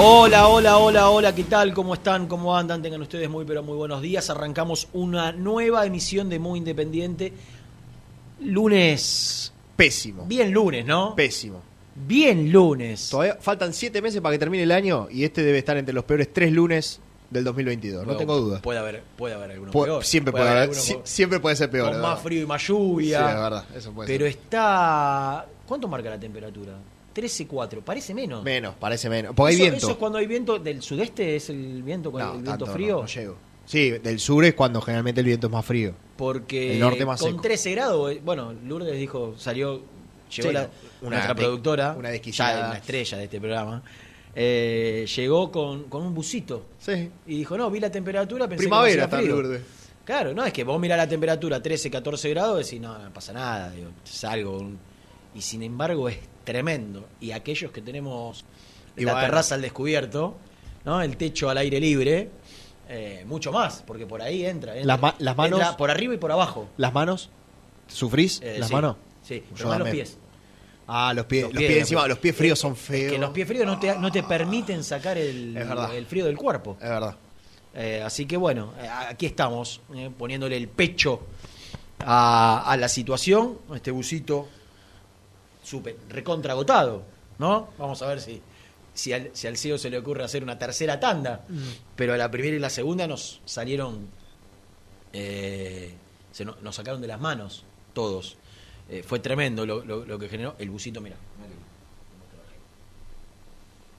Hola, hola, hola, hola, ¿qué tal? ¿Cómo están? ¿Cómo andan? Tengan ustedes muy, pero muy buenos días. Arrancamos una nueva emisión de Muy Independiente. Lunes. Pésimo. Bien lunes, ¿no? Pésimo. Bien lunes. Todavía faltan siete meses para que termine el año y este debe estar entre los peores tres lunes del 2022. No Bueno, tengo duda. Puede haber, puede haber alguno Pu- peor. siempre puede haber, alguno si- con- siempre puede ser peor. con más verdad. frío y más Sí, lluvia. es verdad, eso puede pero ser. está. ¿Cuánto marca la temperatura? 13.4. Parece menos. Menos, parece menos. Porque hay viento. Eso es cuando hay viento del sudeste, es el viento No, el viento tanto no, frío. no llego. Sí, del sur es cuando generalmente el viento es más frío. Porque El norte más con seco. 13 grados, eh, bueno, Lourdes dijo, salió, llegó Sí, la, una nuestra de- productora, una desquiciada. una estrella de este programa, eh, llegó con, con un busito Sí. y dijo, no, vi la temperatura, pensé Primavera que frío. Lourdes. Claro, no, es que vos mirás la temperatura 13, 14 grados y decís, no, no pasa nada, digo, salgo. Y sin embargo es tremendo. Y aquellos que tenemos Y la bueno. terraza al descubierto, ¿no? el techo al aire libre, eh, mucho más, porque por ahí entra. entra- Las ma- las manos- entra por arriba y por abajo. ¿Las manos? ¿Sufrís? Eh, ¿Las sí, manos? Sí, pero más los pies. Ah, los pies. Los Los pies, pies, encima, los- pies fríos son feos. que los pies fríos no te, no te permiten sacar el, el frío del cuerpo. Es verdad. Eh, así que bueno, aquí estamos, poniéndole el pecho a, a la situación. Este busito súper recontra agotado, ¿no? Vamos a ver si, si, al, si al CEO se le ocurre hacer una tercera tanda. Pero a la primera y la segunda nos salieron, eh, se no- nos sacaron de las manos todos. Eh, fue tremendo lo, lo- lo que generó el busito, mira.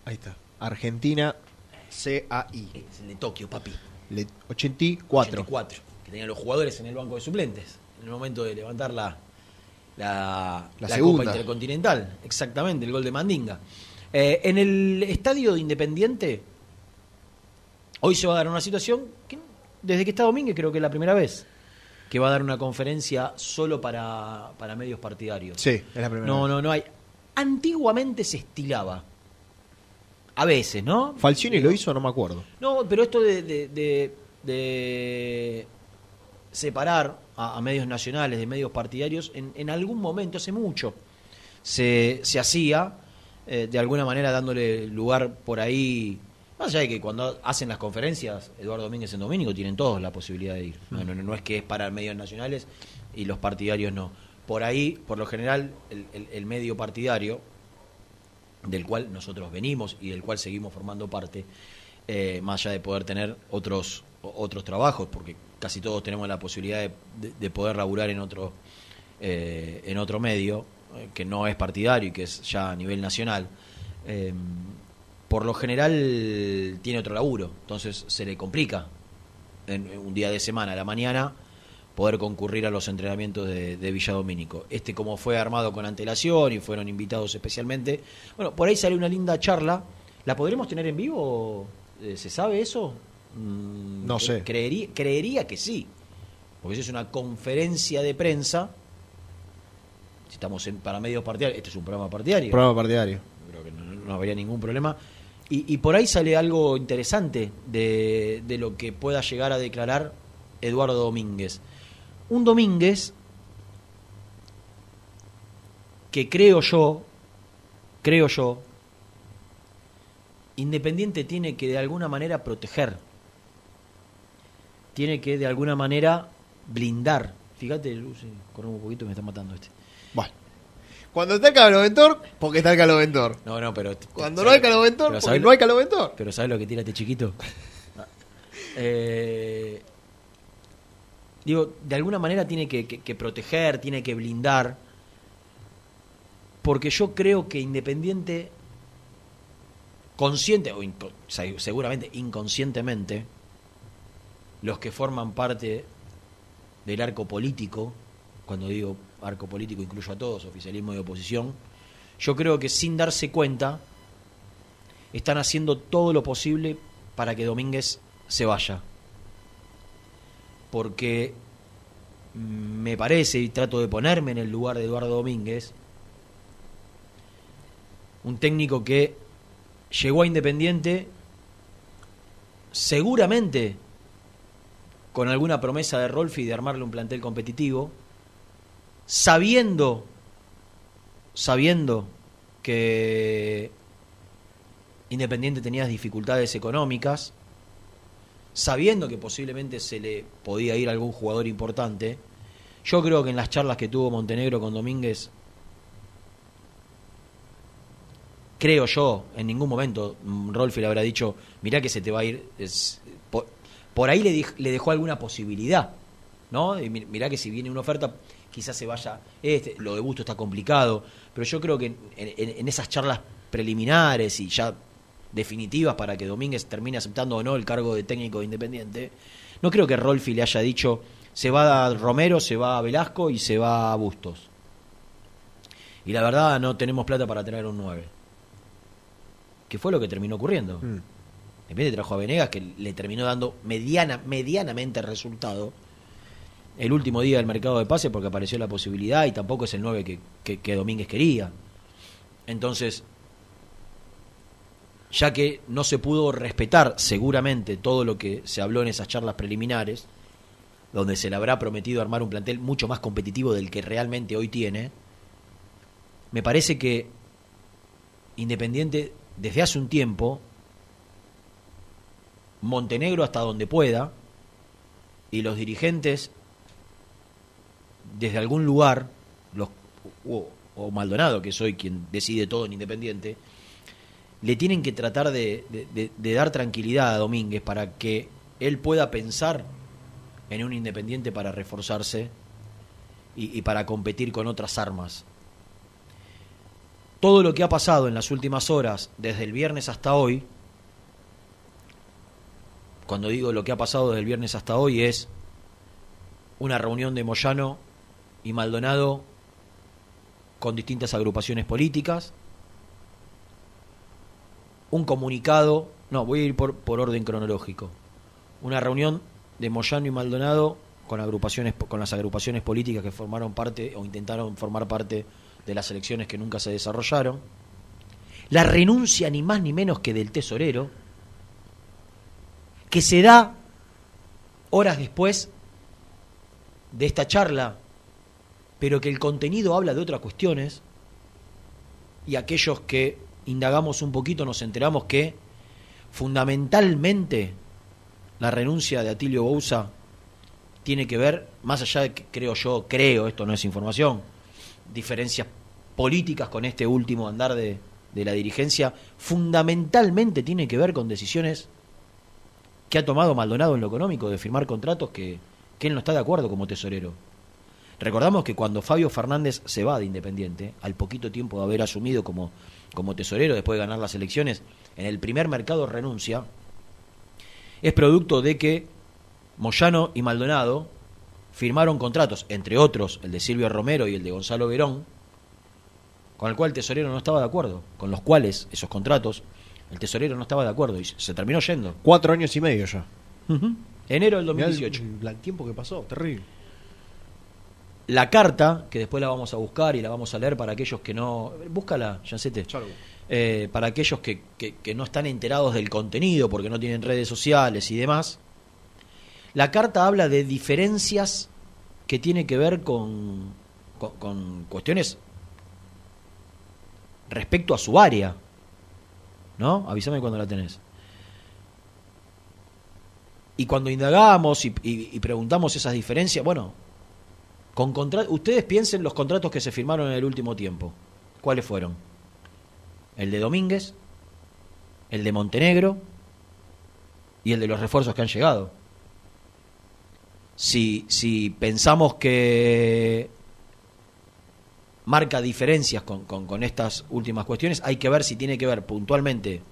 Ahí está. Argentina CAI. Es el de Tokio, papi. Le- 84. 84, que tenían los jugadores en el banco de suplentes, en el momento de levantar la, la, La la segunda. Copa Intercontinental. Exactamente, el gol de Mandinga. Eh, en el estadio de Independiente, hoy se va a dar una situación que desde que está Domínguez creo que es la primera vez que va a dar una conferencia solo para, para medios partidarios. Sí, es la primera. No, vez. no, no hay. Antiguamente se estilaba. A veces, ¿no? Falcioni lo hizo, no me acuerdo. No, pero esto de, de- de- de separar a, a medios nacionales de medios partidarios, en, en algún momento, hace mucho, se, se hacía, eh, de alguna manera dándole lugar por ahí. Más allá de que cuando hacen las conferencias, Eduardo Domínguez en Domingo tienen todos la posibilidad de ir. No, no, no, es que es para medios nacionales y los partidarios no. Por ahí, por lo general, el- el- el medio partidario, del cual nosotros venimos y del cual seguimos formando parte, eh, más allá de poder tener otros otros trabajos, porque casi todos tenemos la posibilidad de, de- de poder laburar en otro eh, en otro medio, eh, que no es partidario y que es ya a nivel nacional, eh, por lo general tiene otro laburo, entonces se le complica en un día de semana a la mañana poder concurrir a los entrenamientos de, de Villa Domínico. Este como fue armado con antelación y fueron invitados especialmente, bueno, por ahí sale una linda charla. ¿La podremos tener en vivo? Eh, ¿Se sabe eso? Mm, No sé. Creería, creería que sí, porque si es una conferencia de prensa, si estamos en, para medios partidarios, este es un programa partidario Programa partidario. creo que no, no habría ningún problema. Y, y por ahí sale algo interesante de, de lo que pueda llegar a declarar Eduardo Domínguez. Un Domínguez que creo yo, creo yo, Independiente tiene que de alguna manera proteger, tiene que de alguna manera blindar. Fíjate, corremos un poquito, me está matando este. Bueno. Cuando está el caloventor, porque está el caloventor. No, no, pero. Cuando no hay caloventor, Pero porque ¿sabes no hay caloventor. Pero ¿sabes lo que tira este chiquito? Eh, digo, de alguna manera tiene que, que- que proteger, tiene que blindar. Porque yo creo que Independiente, consciente o seguramente inconscientemente, los que forman parte del arco político, cuando digo arco político incluyo a todos, oficialismo y oposición, yo creo que sin darse cuenta están haciendo todo lo posible para que Domínguez se vaya. Porque me parece, y trato de ponerme en el lugar de Eduardo Domínguez, un técnico que llegó a Independiente seguramente con alguna promesa de Rolfi de armarle un plantel competitivo, sabiendo, sabiendo que Independiente tenía dificultades económicas, sabiendo que posiblemente se le podía ir algún jugador importante, yo creo que en las charlas que tuvo Montenegro con Domínguez, creo yo, en ningún momento Rolfi le habrá dicho, mirá que se te va a ir. Por, ahí le, dij- le dejó alguna posibilidad, ¿no? Y mi- mirá que si viene una oferta, quizás se vaya. Este, lo de Busto está complicado, pero yo creo que en esas charlas preliminares y ya definitivas para que Domínguez termine aceptando o no el cargo de técnico de Independiente, no creo que Rolfi le haya dicho se va a Romero, se va a Velasco y se va a Bustos. Y la verdad no tenemos plata para tener un 9. Que fue lo que terminó ocurriendo. Mm. Independiente trajo a Venegas que le terminó dando mediana, medianamente resultado el último día del mercado de pase porque apareció la posibilidad y tampoco es el 9 que, que, que Domínguez quería. Entonces, ya que no se pudo respetar seguramente todo lo que se habló en esas charlas preliminares, donde se le habrá prometido armar un plantel mucho más competitivo del que realmente hoy tiene, me parece que Independiente desde hace un tiempo, Montenegro hasta donde pueda, y los dirigentes desde algún lugar, los, o, Maldonado, que soy quien decide todo en Independiente, le tienen que tratar de, dar tranquilidad a Domínguez para que él pueda pensar en un Independiente para reforzarse y para competir con otras armas. Todo lo que ha pasado en las últimas horas, desde el viernes hasta hoy, cuando digo lo que ha pasado desde el viernes hasta hoy, es una reunión de Moyano y Maldonado con distintas agrupaciones políticas, un comunicado, no, voy a ir por, por orden cronológico, una reunión de Moyano y Maldonado con agrupaciones con las agrupaciones políticas que formaron parte o intentaron formar parte de las elecciones que nunca se desarrollaron, la renuncia ni más ni menos que del tesorero, que se da horas después de esta charla, pero que el contenido habla de otras cuestiones, y aquellos que indagamos un poquito nos enteramos que fundamentalmente la renuncia de Atilio Bouza tiene que ver, más allá de que creo yo, creo, esto no es información, diferencias políticas con este último andar de, de la dirigencia, fundamentalmente tiene que ver con decisiones que ha tomado Maldonado en lo económico, de firmar contratos que, que él no está de acuerdo como tesorero. Recordamos que cuando Fabio Fernández se va de Independiente, al poquito tiempo de haber asumido como, como tesorero después de ganar las elecciones, en el primer mercado renuncia, es producto de que Moyano y Maldonado firmaron contratos, entre otros el de Silvio Romero y el de Gonzalo Verón, con el cual el tesorero no estaba de acuerdo, con los cuales esos contratos el tesorero no estaba de acuerdo y se terminó yendo. Cuatro años y medio ya. Enero del Mirá 2018. El, el tiempo que pasó, terrible. La carta, que después la vamos a buscar y la vamos a leer para aquellos que no... Búscala, Jancete. Eh, para aquellos que, que- que no están enterados del contenido porque no tienen redes sociales y demás. La carta habla de diferencias que tiene que ver con, con, con cuestiones respecto a su área. ¿No? Avísame cuando la tenés. Y cuando indagamos y, y- preguntamos esas diferencias, bueno, con ustedes piensen los contratos que se firmaron en el último tiempo. ¿Cuáles fueron? El de Domínguez, el de Montenegro y el de los refuerzos que han llegado. Si, si pensamos que marca diferencias con, con- estas últimas cuestiones, hay que ver si tiene que ver puntualmente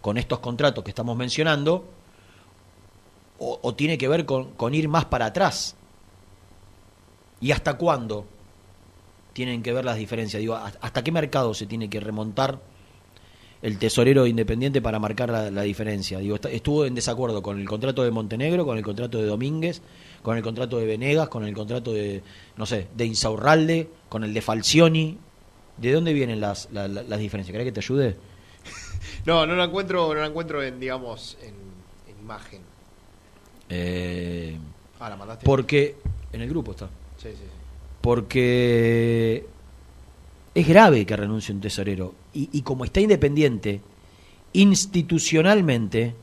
con estos contratos que estamos mencionando o, tiene que ver con, con ir más para atrás. ¿Y hasta cuándo tienen que ver las diferencias? Digo, ¿hasta qué mercado se tiene que remontar el tesorero independiente para marcar la, la diferencia? Digo, estuvo en desacuerdo con el contrato de Montenegro, con el contrato de Domínguez, con el contrato de Venegas, con el contrato de, no sé, de Insaurralde, con el de Falcioni. ¿De dónde vienen las, la- la- las diferencias? ¿Querés que te ayude? No, no la encuentro, no la encuentro en, digamos, en, en imagen. Eh, Ah, la mandaste. porque en el grupo está. Sí, sí, sí. porque es grave que renuncie un tesorero. Y, y como está independiente, institucionalmente,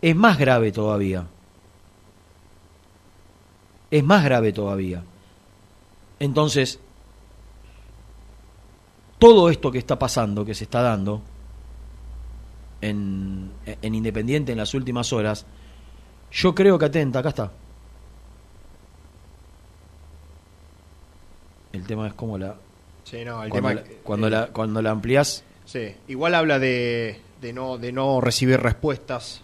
es más grave todavía. Es más grave todavía. Entonces, todo esto que está pasando, que se está dando en, en Independiente en las últimas horas, yo creo que atenta, acá está. El tema es cómo la. Sí, no, el cuando tema. la, cuando, la, cuando la ampliás. Sí, igual habla de, de no de no recibir respuestas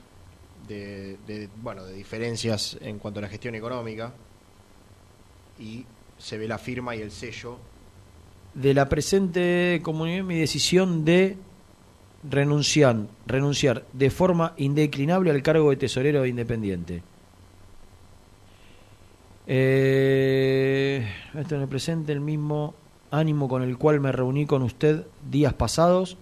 de, de, bueno de diferencias en cuanto a la gestión económica y se ve la firma y el sello. De la presente comunión, mi decisión de renunciar, renunciar de forma indeclinable al cargo de tesorero de Independiente. Eh, esto en el presente, el mismo ánimo con el cual me reuní con usted días pasados,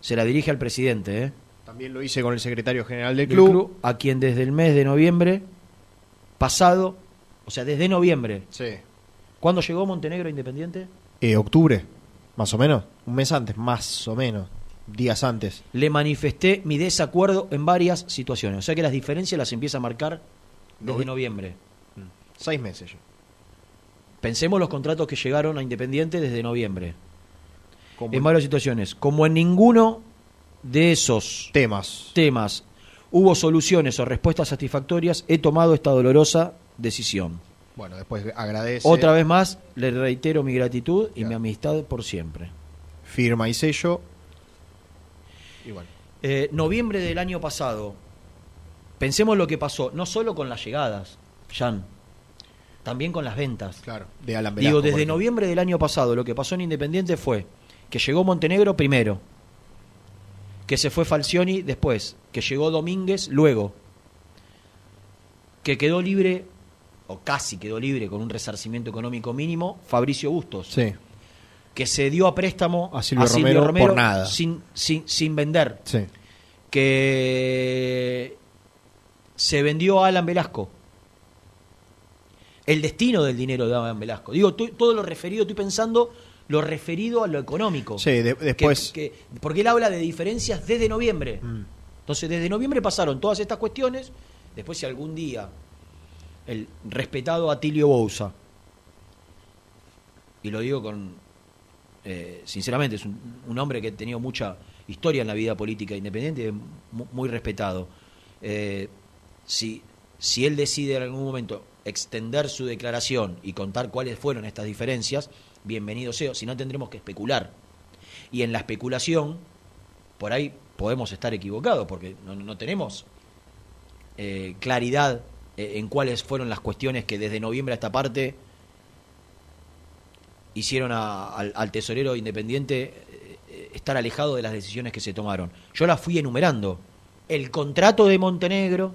se la dirige al presidente, ¿eh? También lo hice con el secretario general del del club. club, a quien desde el mes de noviembre pasado, o sea, desde noviembre, Sí. ¿cuándo llegó Montenegro a Independiente? Eh, octubre, más o menos, un mes antes, más o menos, días antes. Le manifesté mi desacuerdo en varias situaciones. O sea que las diferencias las empieza a marcar desde Novi- noviembre. Seis meses ya. Pensemos los contratos que llegaron a Independiente desde noviembre. Como En varias situaciones. Como en ninguno de esos temas. temas hubo soluciones o respuestas satisfactorias, he tomado esta dolorosa decisión. Bueno, después agradece. Otra vez más, le reitero mi gratitud y Claro. mi amistad por siempre. Firma y sello. Y bueno. Eh, noviembre del año pasado, pensemos lo que pasó, no solo con las llegadas, Jan, también con las ventas. Claro, de Alan Digo, Velasco, por desde noviembre del año pasado, lo que pasó en Independiente fue que llegó Montenegro primero, que se fue Falcioni después, que llegó Domínguez luego, que quedó libre, o casi quedó libre con un resarcimiento económico mínimo, Fabricio Bustos, Sí, que se dio a préstamo A Silvio Romero por nada. Sin, sin, sin vender, sí. que se vendió a Alan Velasco. El destino del dinero de Alan Velasco. Digo, tú- todo lo referido, estoy pensando lo referido a lo económico. Sí, de- Que- después. que- porque él habla de diferencias desde noviembre. Mm. Entonces, desde noviembre pasaron todas estas cuestiones. Después, si algún día el respetado Atilio Bouza, y lo digo con. eh, sinceramente, es un, hombre que ha tenido mucha historia en la vida política independiente y es mu- muy respetado. Eh, si, si él decide en algún momento extender su declaración y contar cuáles fueron estas diferencias, bienvenido sea, si no tendremos que especular. Y en la especulación, por ahí podemos estar equivocados, porque no, tenemos eh, claridad en cuáles fueron las cuestiones que desde noviembre a esta parte hicieron a- al, al tesorero independiente eh, estar alejado de las decisiones que se tomaron. Yo las fui enumerando. El contrato de Montenegro,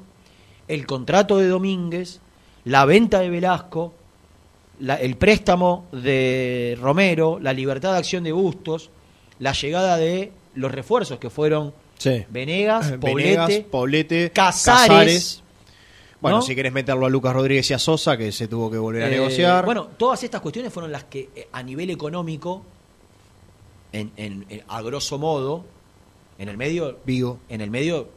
el contrato de Domínguez, la venta de Velasco, la- el préstamo de Romero, la libertad de acción de Bustos, la llegada de los refuerzos que fueron Sí. Venegas, Eh, Venegas, Poblete, Poblete, Casares, Bueno, ¿no? si querés meterlo a Lucas Rodríguez y a Sosa, que se tuvo que volver a Eh, negociar. Bueno, todas estas cuestiones fueron las que eh, a nivel económico, en, en- en- a grosso modo, en el medio, Vigo, en el medio,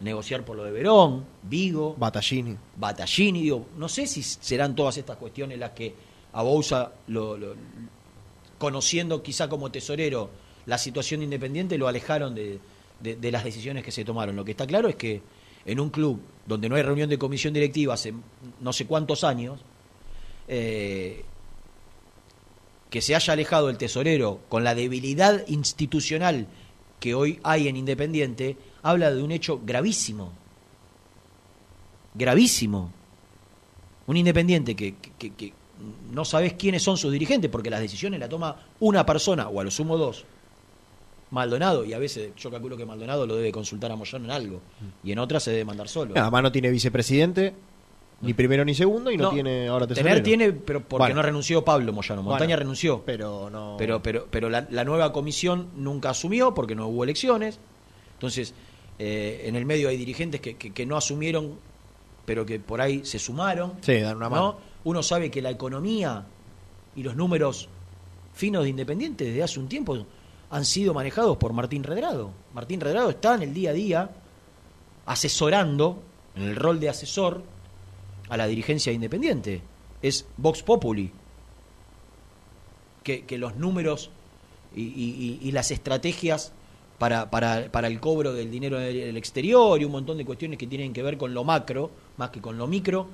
negociar por lo de Verón, Vigo, Battaglini. Battaglini, digo, no sé si serán todas estas cuestiones las que a Bouza, lo, lo- conociendo quizá como tesorero la situación de Independiente, lo alejaron de, de- de las decisiones que se tomaron. Lo que está claro es que en un club donde no hay reunión de comisión directiva hace no sé cuántos años, eh, que se haya alejado el tesorero con la debilidad institucional que hoy hay en Independiente, habla de un hecho gravísimo. Gravísimo. Un Independiente que, que- no sabes quiénes son sus dirigentes, porque las decisiones las toma una persona, o a lo sumo dos. Maldonado, y a veces yo calculo que Maldonado lo debe consultar a Moyano en algo, y en otras se debe mandar solo. Además no tiene vicepresidente, ni primero ni segundo, y no, No, tiene ahora tesorero. Tener tiene, pero porque Bueno. no renunció Pablo Moyano. Montaña Bueno, renunció. Pero no. Pero, pero, pero la, la nueva comisión nunca asumió porque no hubo elecciones. Entonces, eh, en el medio hay dirigentes que, que- que no asumieron, pero que por ahí se sumaron. Sí, dan una ¿no? mano. Uno sabe que la economía y los números finos de Independiente desde hace un tiempo han sido manejados por Martín Redrado. Martín Redrado está en el día a día asesorando, en el rol de asesor, a la dirigencia de Independiente. Es Vox Populi. Que, los números y, las estrategias para, para, el cobro del dinero del exterior y un montón de cuestiones que tienen que ver con lo macro, más que con lo micro,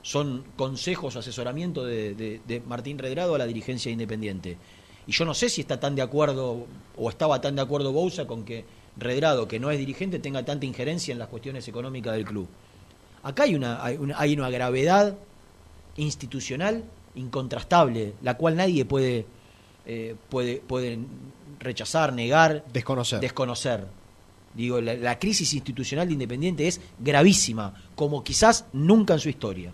son consejos, asesoramiento de Martín Redrado a la dirigencia independiente. Y yo no sé si está tan de acuerdo o estaba tan de acuerdo Bouza con que Redrado, que no es dirigente, tenga tanta injerencia en las cuestiones económicas del club. Acá hay una, hay una, hay una gravedad institucional incontrastable, la cual nadie puede, eh, puede, puede rechazar, negar, Desconocer. desconocer. Digo, la, la crisis institucional de Independiente es gravísima, como quizás nunca en su historia.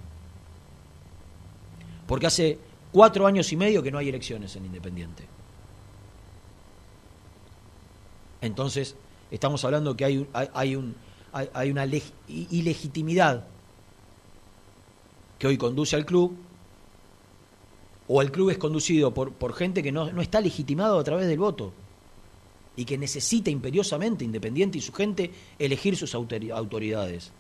Porque hace cuatro años y medio que no hay elecciones en Independiente. Entonces, estamos hablando que hay, hay, un, hay, una ilegitimidad que hoy conduce al club, o el club es conducido por, por gente que no, no está legitimado a través del voto y que necesita imperiosamente, Independiente y su gente, elegir sus autori- autoridades.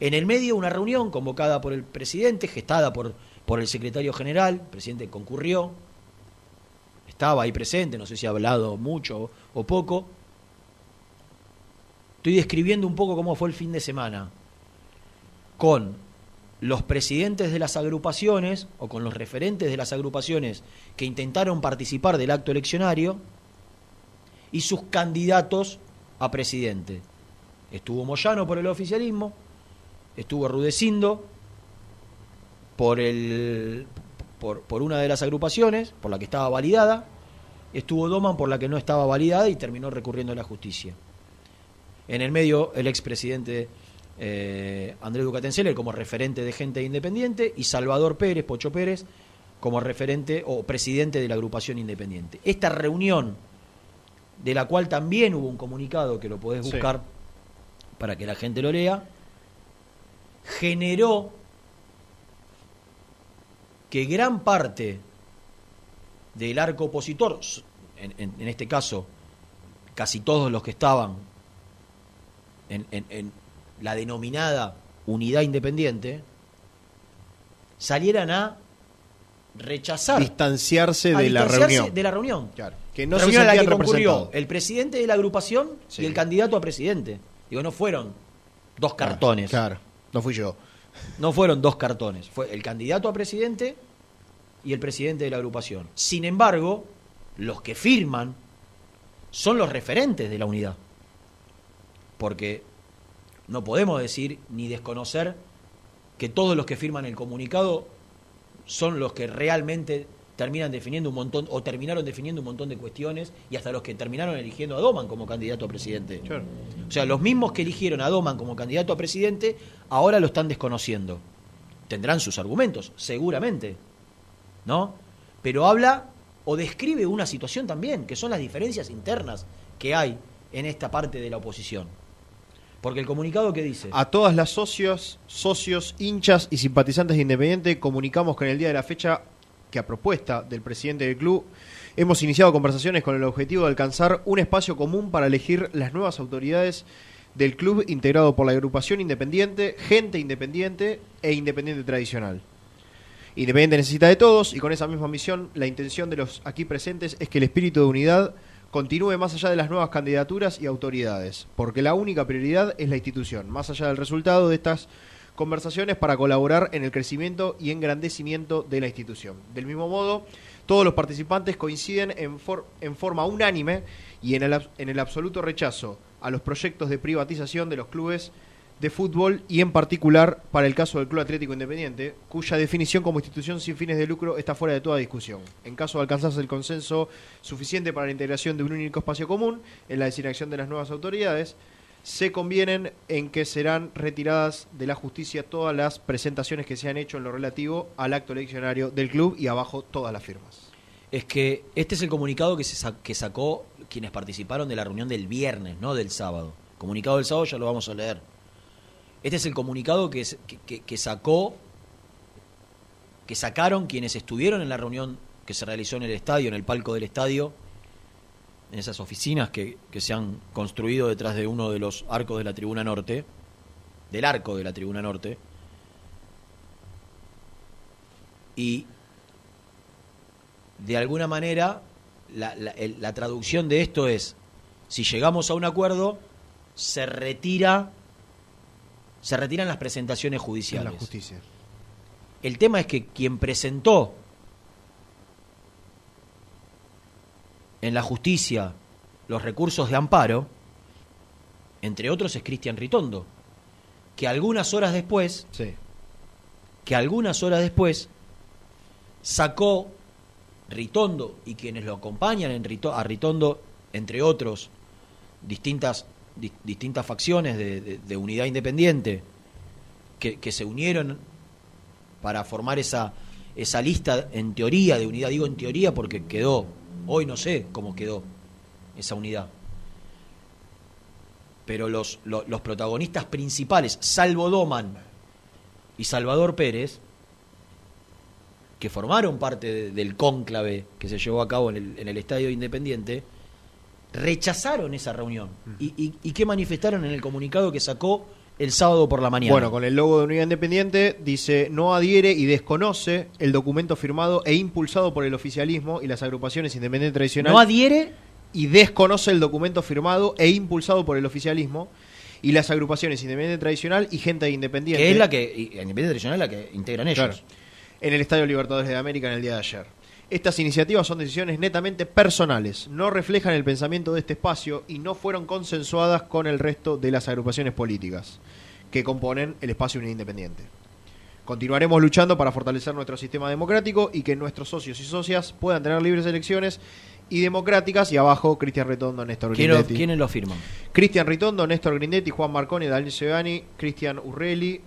En el medio, una reunión convocada por el presidente, gestada por, por el secretario general, el presidente concurrió, estaba ahí presente, no sé si ha hablado mucho o poco. Estoy describiendo un poco cómo fue el fin de semana, con los presidentes de las agrupaciones o con los referentes de las agrupaciones que intentaron participar del acto eleccionario, y sus candidatos a presidente. Estuvo Moyano por el oficialismo, estuvo Rudecindo por, el, por, por una de las agrupaciones, por la que estaba validada, estuvo Doman por la que no estaba validada y terminó recurriendo a la justicia. En el medio, el expresidente eh, Andrés Ducatenceler como referente de gente independiente y Salvador Pérez, Pocho Pérez, como referente o presidente de la agrupación independiente. Esta reunión de la cual también hubo un comunicado que lo podés Sí. buscar para que la gente lo lea, generó que gran parte del arco opositor, en, en- en este caso casi todos los que estaban en, la denominada unidad independiente, salieran a rechazar Distanciarse de la reunión. de la reunión. Claro. Que no se a la que concurrió el presidente de la agrupación Sí. y el candidato a presidente. Digo, no fueron dos cartones. Claro, no fui yo. No fueron dos cartones, fue el candidato a presidente y el presidente de la agrupación. Sin embargo, los que firman son los referentes de la unidad. Porque no podemos decir ni desconocer que todos los que firman el comunicado son los que realmente terminan definiendo un montón o terminaron definiendo un montón de cuestiones y hasta los que terminaron eligiendo a Doman como candidato a presidente. O sea, los mismos que eligieron a Doman como candidato a presidente ahora lo están desconociendo. Tendrán sus argumentos, seguramente. ¿No? Pero habla o describe una situación también, que son las diferencias internas que hay en esta parte de la oposición. Porque el comunicado que dice. A todas las socios, socios, hinchas y simpatizantes de Independiente comunicamos que en el día de la fecha que a propuesta del presidente del club hemos iniciado conversaciones con el objetivo de alcanzar un espacio común para elegir las nuevas autoridades del club integrado por la agrupación independiente, gente independiente e independiente tradicional. Independiente necesita de todos y con esa misma misión la intención de los aquí presentes es que el espíritu de unidad continúe más allá de las nuevas candidaturas y autoridades, porque la única prioridad es la institución, más allá del resultado de estas conversaciones para colaborar en el crecimiento y engrandecimiento de la institución. Del mismo modo, todos los participantes coinciden en, for en forma unánime y en el, en el absoluto rechazo a los proyectos de privatización de los clubes de fútbol y en particular para el caso del Club Atlético Independiente, cuya definición como institución sin fines de lucro está fuera de toda discusión. En caso de alcanzarse el consenso suficiente para la integración de un único espacio común en la designación de las nuevas autoridades, se convienen en que serán retiradas de la justicia todas las presentaciones que se han hecho en lo relativo al acto eleccionario del club y abajo todas las firmas. Es que este es el comunicado que, se que sacó quienes participaron de la reunión del viernes, no del sábado. Comunicado del sábado ya lo vamos a leer. Este es el comunicado que, que, que sacó, que sacaron quienes estuvieron en la reunión que se realizó en el estadio, en el palco del estadio, en esas oficinas que, que, se han construido detrás de uno de los arcos de la tribuna norte, del arco de la tribuna norte, y de alguna manera la, la, el, la, traducción de esto es, si llegamos a un acuerdo, se retira, se retiran las presentaciones judiciales. la justicia. El tema es que quien presentó en la justicia los recursos de amparo, entre otros es Cristian Ritondo, que algunas horas después, sí. que algunas horas después sacó Ritondo y quienes lo acompañan en Rito, a Ritondo, entre otros, distintas, di, distintas facciones de, de, de, unidad independiente que, que se unieron para formar esa, esa lista en teoría de unidad, digo en teoría porque quedó Hoy no sé cómo quedó esa unidad. Pero los, los, los, protagonistas principales, salvo Doman y Salvador Pérez, que formaron parte de, del cónclave que se llevó a cabo en el, en el Estadio Independiente, rechazaron esa reunión. ¿Y, y, y qué manifestaron en el comunicado que sacó el sábado por la mañana. Bueno, con el logo de Unidad Independiente dice no adhiere y desconoce el documento firmado e impulsado por el oficialismo y las agrupaciones independientes tradicionales. No adhiere y desconoce el documento firmado e impulsado por el oficialismo y las agrupaciones independiente tradicional y gente independiente. Que es la que independiente tradicional la que integran ellos. Claro, en el Estadio Libertadores de América en el día de ayer. Estas iniciativas son decisiones netamente personales, no reflejan el pensamiento de este espacio y no fueron consensuadas con el resto de las agrupaciones políticas que componen el espacio Unidad Independiente. Continuaremos luchando para fortalecer nuestro sistema democrático y que nuestros socios y socias puedan tener libres elecciones y democráticas. Y abajo, Cristian Ritondo, Néstor Grindetti. ¿Quiénes lo firman? Cristian Ritondo, Néstor Grindetti, Juan Marconi, Daniel Sebani, Cristian Urrelli,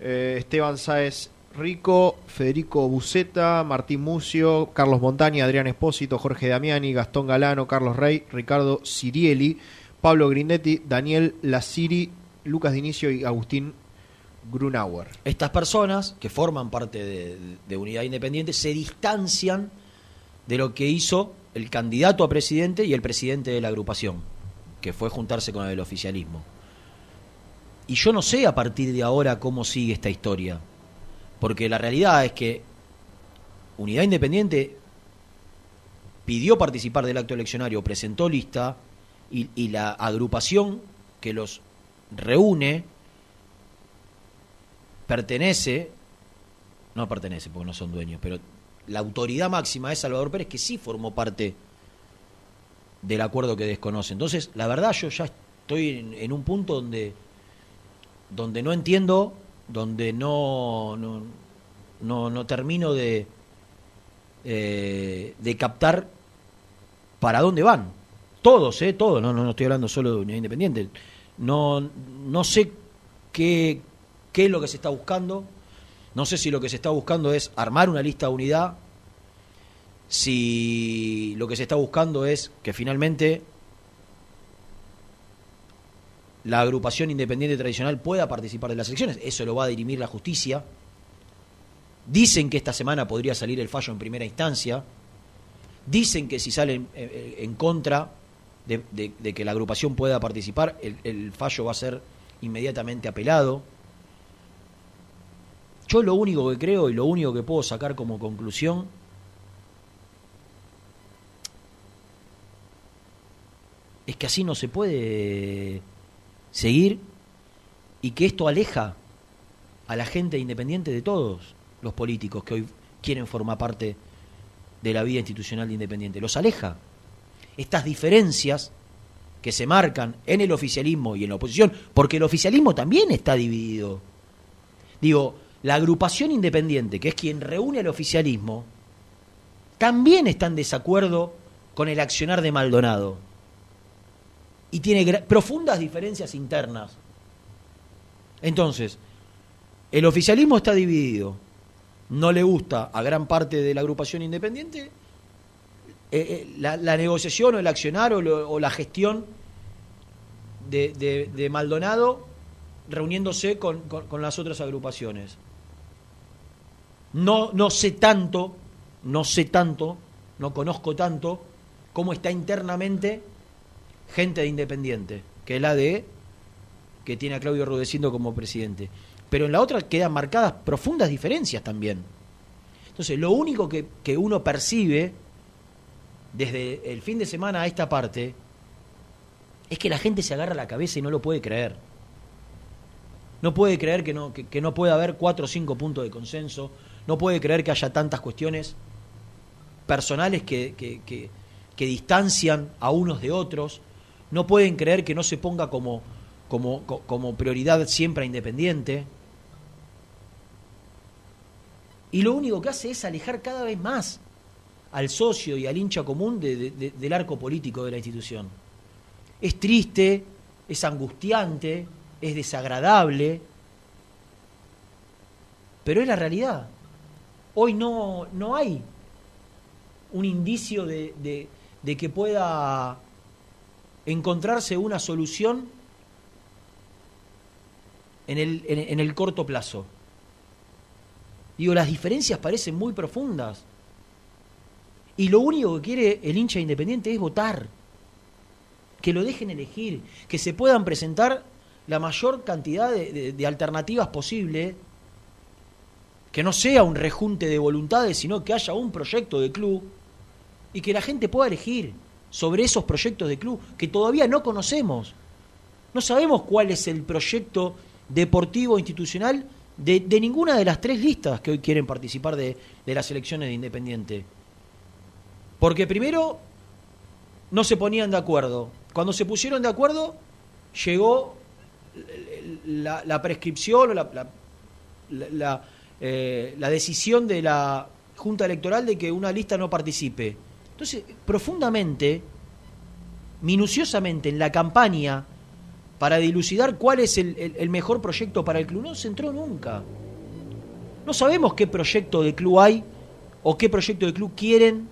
eh, Esteban Sáez Rico, Federico Buceta, Martín Mucio, Carlos Montaña, Adrián Espósito, Jorge Damiani, Gastón Galano, Carlos Rey, Ricardo Cirieli, Pablo Grindetti, Daniel Laciri, Lucas Dinicio y Agustín Grunauer. Estas personas que forman parte de, de, Unidad Independiente se distancian de lo que hizo el candidato a presidente y el presidente de la agrupación, que fue juntarse con el oficialismo. Y yo no sé a partir de ahora cómo sigue esta historia. Porque la realidad es que Unidad Independiente pidió participar del acto eleccionario, presentó lista y, la agrupación que los reúne pertenece, no pertenece porque no son dueños, pero la autoridad máxima es Salvador Pérez, que sí formó parte del acuerdo que desconoce. Entonces, la verdad, yo ya estoy en, en un punto donde, donde no entiendo, donde no, no, no, no termino de, eh, de captar para dónde van. Todos, ¿eh? Todos, no, no, no estoy hablando solo de Unidad Independiente. No, no sé qué, qué es lo que se está buscando. No sé si lo que se está buscando es armar una lista de unidad, si lo que se está buscando es que finalmente la agrupación independiente tradicional pueda participar de las elecciones. Eso lo va a dirimir la justicia. Dicen que esta semana podría salir el fallo en primera instancia. Dicen que si salen en, en contra de, que la agrupación pueda participar, el fallo va a ser inmediatamente apelado. Yo lo único que creo y lo único que puedo sacar como conclusión es que así no se puede seguir y que esto aleja a la gente independiente de todos los políticos que hoy quieren formar parte de la vida institucional de Independiente. Los aleja. Estas diferencias que se marcan en el oficialismo y en la oposición, porque el oficialismo también está dividido. Digo, la agrupación independiente, que es quien reúne al oficialismo, también está en desacuerdo con el accionar de Maldonado. Y tiene profundas diferencias internas. Entonces, el oficialismo está dividido. No le gusta a gran parte de la agrupación independiente eh, eh, la, negociación o el accionar o, la gestión de, Maldonado reuniéndose con, con, con las otras agrupaciones. No, no sé tanto, no sé tanto, no conozco tanto cómo está internamente gente de Independiente, que es la de que tiene a Claudio Rudecindo como presidente. Pero en la otra quedan marcadas profundas diferencias también. Entonces, lo único que, que uno percibe desde el fin de semana a esta parte es que la gente se agarra la cabeza y no lo puede creer. No puede creer que no, que, no puede haber cuatro o cinco puntos de consenso, no puede creer que haya tantas cuestiones personales que, que, que distancian a unos de otros, no pueden creer que no se ponga como, como, como prioridad siempre a Independiente. Y lo único que hace es alejar cada vez más al socio y al hincha común de, de, de, del arco político de la institución. Es triste, es angustiante, es desagradable, pero es la realidad. Hoy no, no hay un indicio de que pueda encontrarse una solución en el, en, en el corto plazo. Digo, las diferencias parecen muy profundas. Y lo único que quiere el hincha independiente es votar. Que lo dejen elegir. Que se puedan presentar la mayor cantidad de, de, de, alternativas posible. Que no sea un rejunte de voluntades, sino que haya un proyecto de club. Y que la gente pueda elegir sobre esos proyectos de club que todavía no conocemos. No sabemos cuál es el proyecto deportivo institucional de, ninguna de las tres listas que hoy quieren participar de, de las elecciones de Independiente. Porque primero no se ponían de acuerdo. Cuando se pusieron de acuerdo, llegó la, prescripción o la, eh, la, decisión de la Junta Electoral de que una lista no participe. Entonces, profundamente, minuciosamente en la campaña para dilucidar cuál es el, mejor proyecto para el club, no se entró nunca. No sabemos qué proyecto de club hay o qué proyecto de club quieren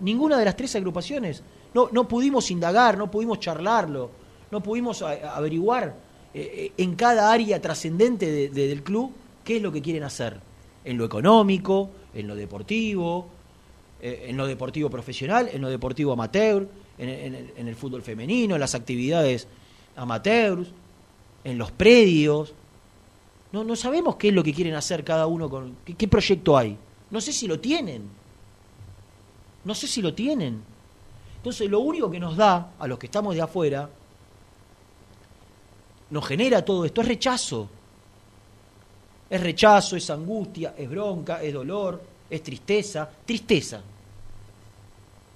ninguna de las tres agrupaciones. No, no pudimos indagar, no pudimos charlarlo, no pudimos averiguar eh, en cada área trascendente de, de, del club qué es lo que quieren hacer. En lo económico, en lo deportivo, eh, en lo deportivo profesional, en lo deportivo amateur, en, en, el, en el fútbol femenino, en las actividades amateurs, en los predios. No, no sabemos qué es lo que quieren hacer cada uno con qué, qué proyecto hay. No sé si lo tienen. No sé si lo tienen. Entonces lo único que nos da a los que estamos de afuera, nos genera todo esto, es rechazo. Es rechazo, es angustia, es bronca, es dolor, es tristeza. Tristeza.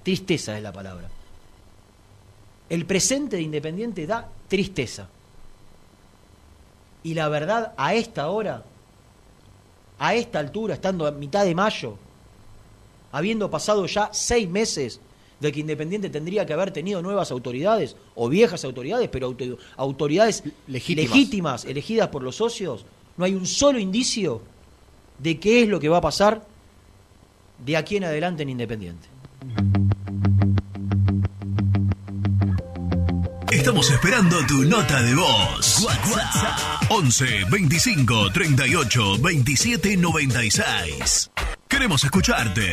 Tristeza es la palabra. El presente de Independiente da tristeza. Y la verdad, a esta hora, a esta altura, estando a mitad de mayo, habiendo pasado ya seis meses de que Independiente tendría que haber tenido nuevas autoridades, o viejas autoridades, pero auto- autoridades Legítimas. legítimas, elegidas por los socios, no hay un solo indicio de qué es lo que va a pasar de aquí en adelante en Independiente. Estamos esperando tu nota de voz. WhatsApp 11 25 38 27 96. Queremos escucharte.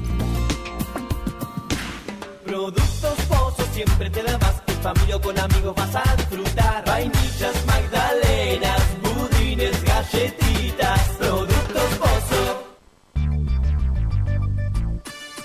Siempre te da más. En familia o con amigos vas a disfrutar. Vainillas,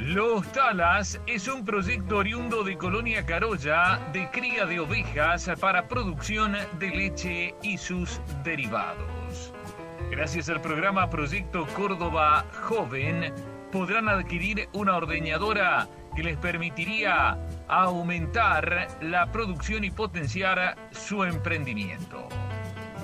Los Talas es un proyecto oriundo de Colonia Carolla de cría de ovejas para producción de leche y sus derivados. Gracias al programa Proyecto Córdoba Joven, podrán adquirir una ordeñadora que les permitiría aumentar la producción y potenciar su emprendimiento.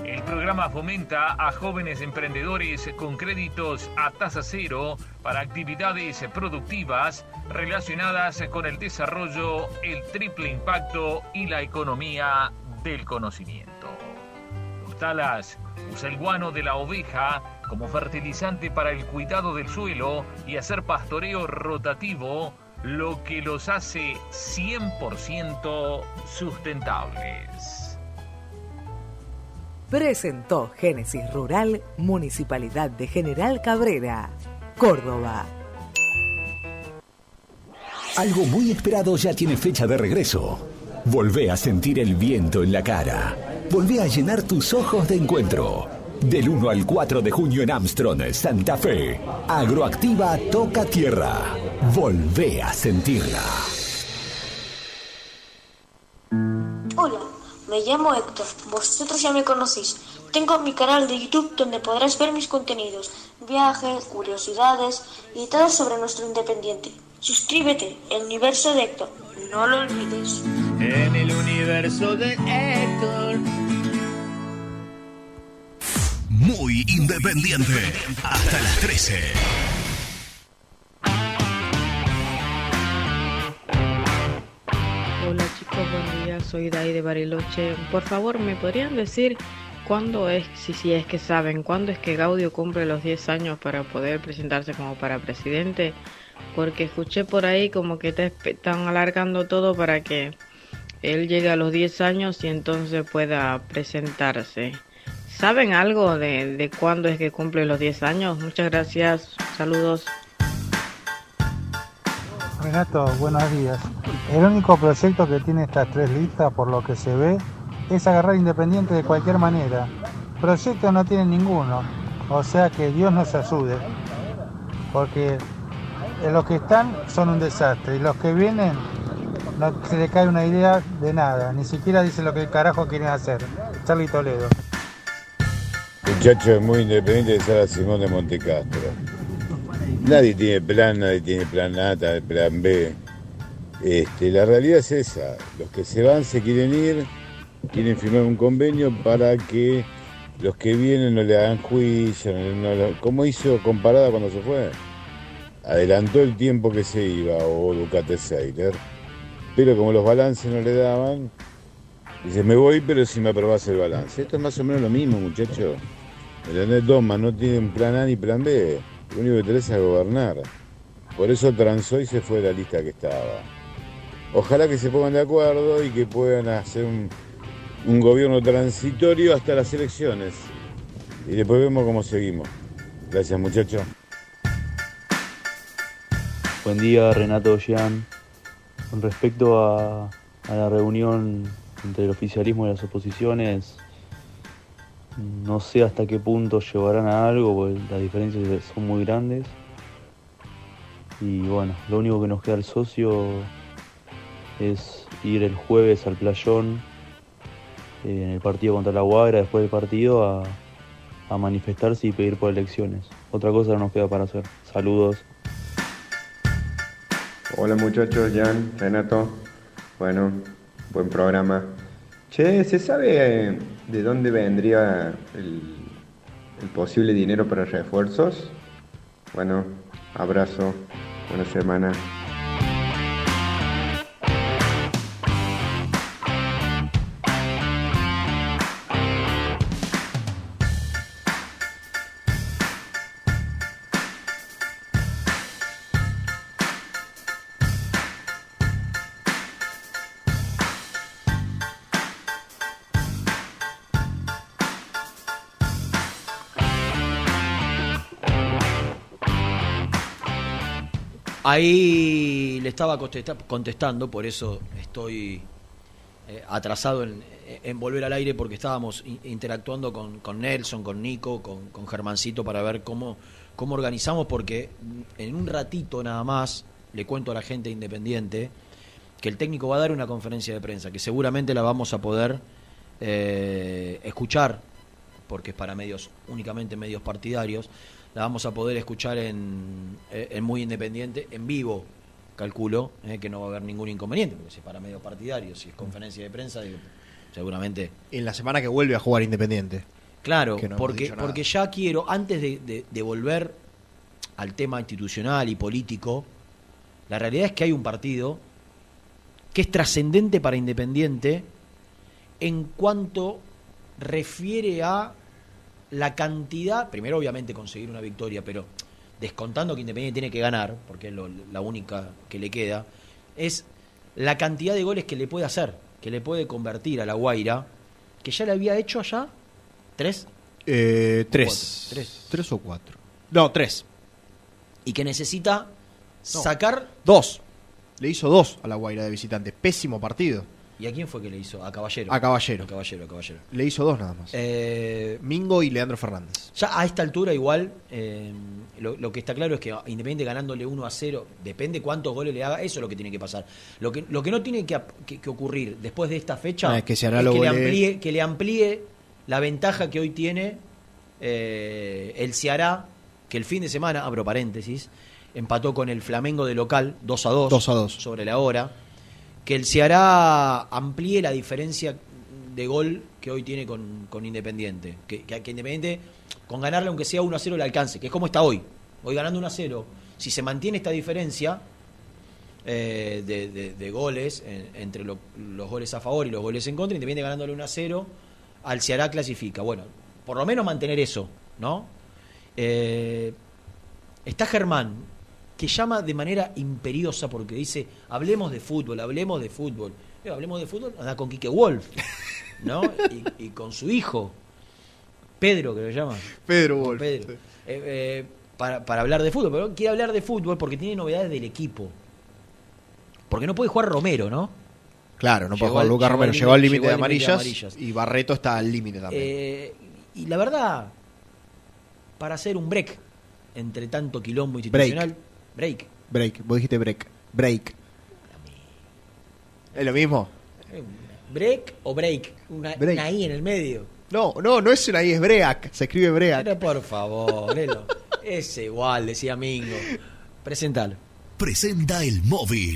El programa fomenta a jóvenes emprendedores con créditos a tasa cero para actividades productivas relacionadas con el desarrollo, el triple impacto y la economía del conocimiento. Los talas usa el guano de la oveja como fertilizante para el cuidado del suelo y hacer pastoreo rotativo, lo que los hace 100% sustentables presentó Génesis Rural, Municipalidad de General Cabrera, Córdoba. Algo muy esperado ya tiene fecha de regreso. Volvé a sentir el viento en la cara. Volvé a llenar tus ojos de encuentro. Del 1 al 4 de junio en Armstrong, Santa Fe. Agroactiva toca tierra. Volvé a sentirla. Hola. Me llamo Héctor, vosotros ya me conocéis. Tengo mi canal de YouTube donde podrás ver mis contenidos, viajes, curiosidades y todo sobre nuestro independiente. Suscríbete, el universo de Héctor, no lo olvides. En el universo de Héctor. Muy independiente, hasta las 13. Hola chicos, buen día soy Dai de Bariloche. Por favor, ¿me podrían decir cuándo es, si, si es que saben, cuándo es que Gaudio cumple los 10 años para poder presentarse como para presidente? Porque escuché por ahí como que te están alargando todo para que él llegue a los 10 años y entonces pueda presentarse. ¿Saben algo de, de cuándo es que cumple los 10 años? Muchas gracias, saludos. Renato, buenos días. El único proyecto que tiene estas tres listas, por lo que se ve, es agarrar independiente de cualquier manera. Proyecto no tiene ninguno, o sea que Dios nos ayude, porque los que están son un desastre y los que vienen no se le cae una idea de nada, ni siquiera dice lo que carajo quieren hacer. Charlie Toledo. Muchacho es muy independiente de Sara Simón de Montecastro. Nadie tiene plan, nadie tiene plan A, plan B. Este, la realidad es esa. Los que se van se quieren ir, quieren firmar un convenio para que los que vienen no le hagan juicio. No, no, ¿Cómo hizo comparada cuando se fue? Adelantó el tiempo que se iba, o Ducate Seiler. Pero como los balances no le daban, dice, me voy, pero si me aprobás el balance. Esto es más o menos lo mismo, muchachos. El Doma no tiene un plan A ni plan B. Lo único que interesa es gobernar. Por eso transó y se fue de la lista que estaba. Ojalá que se pongan de acuerdo y que puedan hacer un, gobierno transitorio hasta las elecciones. Y después vemos cómo seguimos. Gracias muchachos. Buen día Renato Jean. Con respecto a la reunión entre el oficialismo y las oposiciones, no sé hasta qué punto llevarán a algo, porque las diferencias son muy grandes. Y bueno, lo único que nos queda al socio es ir el jueves al playón eh, en el partido contra la Guagra, después del partido, a, a manifestarse y pedir por elecciones. Otra cosa no nos queda para hacer. Saludos. Hola muchachos, Jan, Renato. Bueno, buen programa. Che, ¿se sabe de dónde vendría el, posible dinero para refuerzos? Bueno, abrazo, buena semana. Ahí le estaba contesta- contestando, por eso estoy eh, atrasado en, volver al aire porque estábamos in- interactuando con, con Nelson, con Nico, con, con Germancito para ver cómo, cómo organizamos, porque en un ratito nada más le cuento a la gente independiente que el técnico va a dar una conferencia de prensa, que seguramente la vamos a poder eh, escuchar, porque es para medios, únicamente medios partidarios, la vamos a poder escuchar en, eh, en Muy Independiente, en vivo, calculo, eh, que no va a haber ningún inconveniente, porque si es para medios partidarios, si es conferencia de prensa, digo, seguramente... En la semana que vuelve a jugar Independiente. Claro, no porque, porque ya quiero, antes de, de- de volver al tema institucional y político, la realidad es que hay un partido que es trascendente para Independiente en cuanto refiere a la cantidad, primero obviamente conseguir una victoria, pero descontando que Independiente tiene que ganar, porque es lo- la única que le queda, es la cantidad de goles que le puede hacer, que le puede convertir a la Guaira, que ya le había hecho allá tres, Eh, tres. Tres. Tres o cuatro. No, tres. y que necesita No. sacar... Dos. Le hizo dos a la Guaira de visitante. Pésimo partido. ¿Y a quién fue que le hizo? A Caballero. A Caballero. A Caballero, a Caballero. Le hizo dos nada más. Eh, Mingo y Leandro Fernández. Ya a esta altura igual, eh, lo, lo que está claro es que Independiente ganándole 1 a 0, depende cuántos goles le haga, eso es lo que tiene que pasar. Lo que, lo que no tiene que, que- que ocurrir después de esta fecha Ah, es que se hará es lo que, le amplíe, que le amplíe la ventaja que hoy tiene eh, el Ceará, que el fin de semana, abro paréntesis, empató con el Flamengo de local 2 a 2, 2 a 2. sobre la hora, que el Ceará amplíe la diferencia de gol que hoy tiene con, con Independiente. Que, que, Independiente, con ganarle aunque sea 1 a 0, le alcance, que es como está hoy. Hoy ganando 1 a 0. Si se mantiene esta diferencia, eh, de, de- goles en- entre lo- los goles a favor y los goles en contra. Independiente ganándole 1 a 0. Al Ceará clasifica. Bueno, por lo menos mantener eso, ¿no? Eh, está Germán, que llama de manera imperiosa porque dice, hablemos de fútbol, hablemos de fútbol. Hablemos de fútbol, anda con Quique Wolf, ¿no? y, y con su hijo, Pedro, que lo llama. Pedro Wolf. Pedro. Eh, eh, para, para hablar de fútbol, pero quiere hablar de fútbol porque tiene novedades del equipo. Porque no puede jugar Romero, ¿no? Claro, no puede jugar Lucas Romero. Llegó al límite- de amarillas, amarillas. y Barreto está al límite también. Eh, y la verdad, para hacer un break entre tanto quilombo institucional, break. Break, vos dijiste break. Break. ¿Es lo mismo? ¿Break o break? Una, Break. una I en el medio. No, no, no es una I, es break. Se escribe break. Pero por favor, Lelo. Es igual, decía Mingo. Presentalo. Presenta el móvil.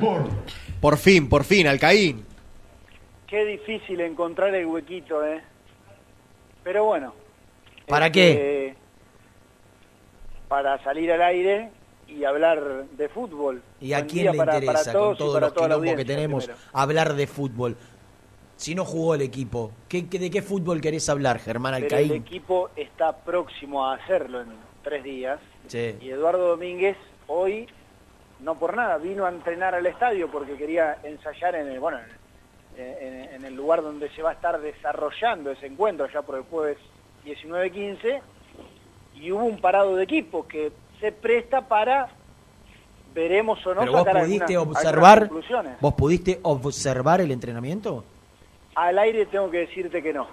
Sport. Por fin, por fin, Alcaín. Qué difícil encontrar el huequito, ¿eh? Pero bueno. ¿Para este, Para salir al aire y hablar de fútbol. ¿Y a Buen quién le para, interesa, para todos con todos los quilombos que tenemos, primero. hablar de fútbol? Si no jugó el equipo, ¿qué, qué- ¿de qué fútbol querés hablar, Germán Pero el Alcaín? equipo está próximo a hacerlo en tres días. Sí. Y Eduardo Domínguez hoy, no por nada, vino a entrenar al estadio porque quería ensayar en el, bueno, en, el lugar donde se va a estar desarrollando ese encuentro, ya por el jueves 19-15, y hubo un parado de equipo que se presta para, veremos o no, Pero vos sacar pudiste observar, algunas conclusiones. vos pudiste observar el entrenamiento Al aire tengo que decirte que no.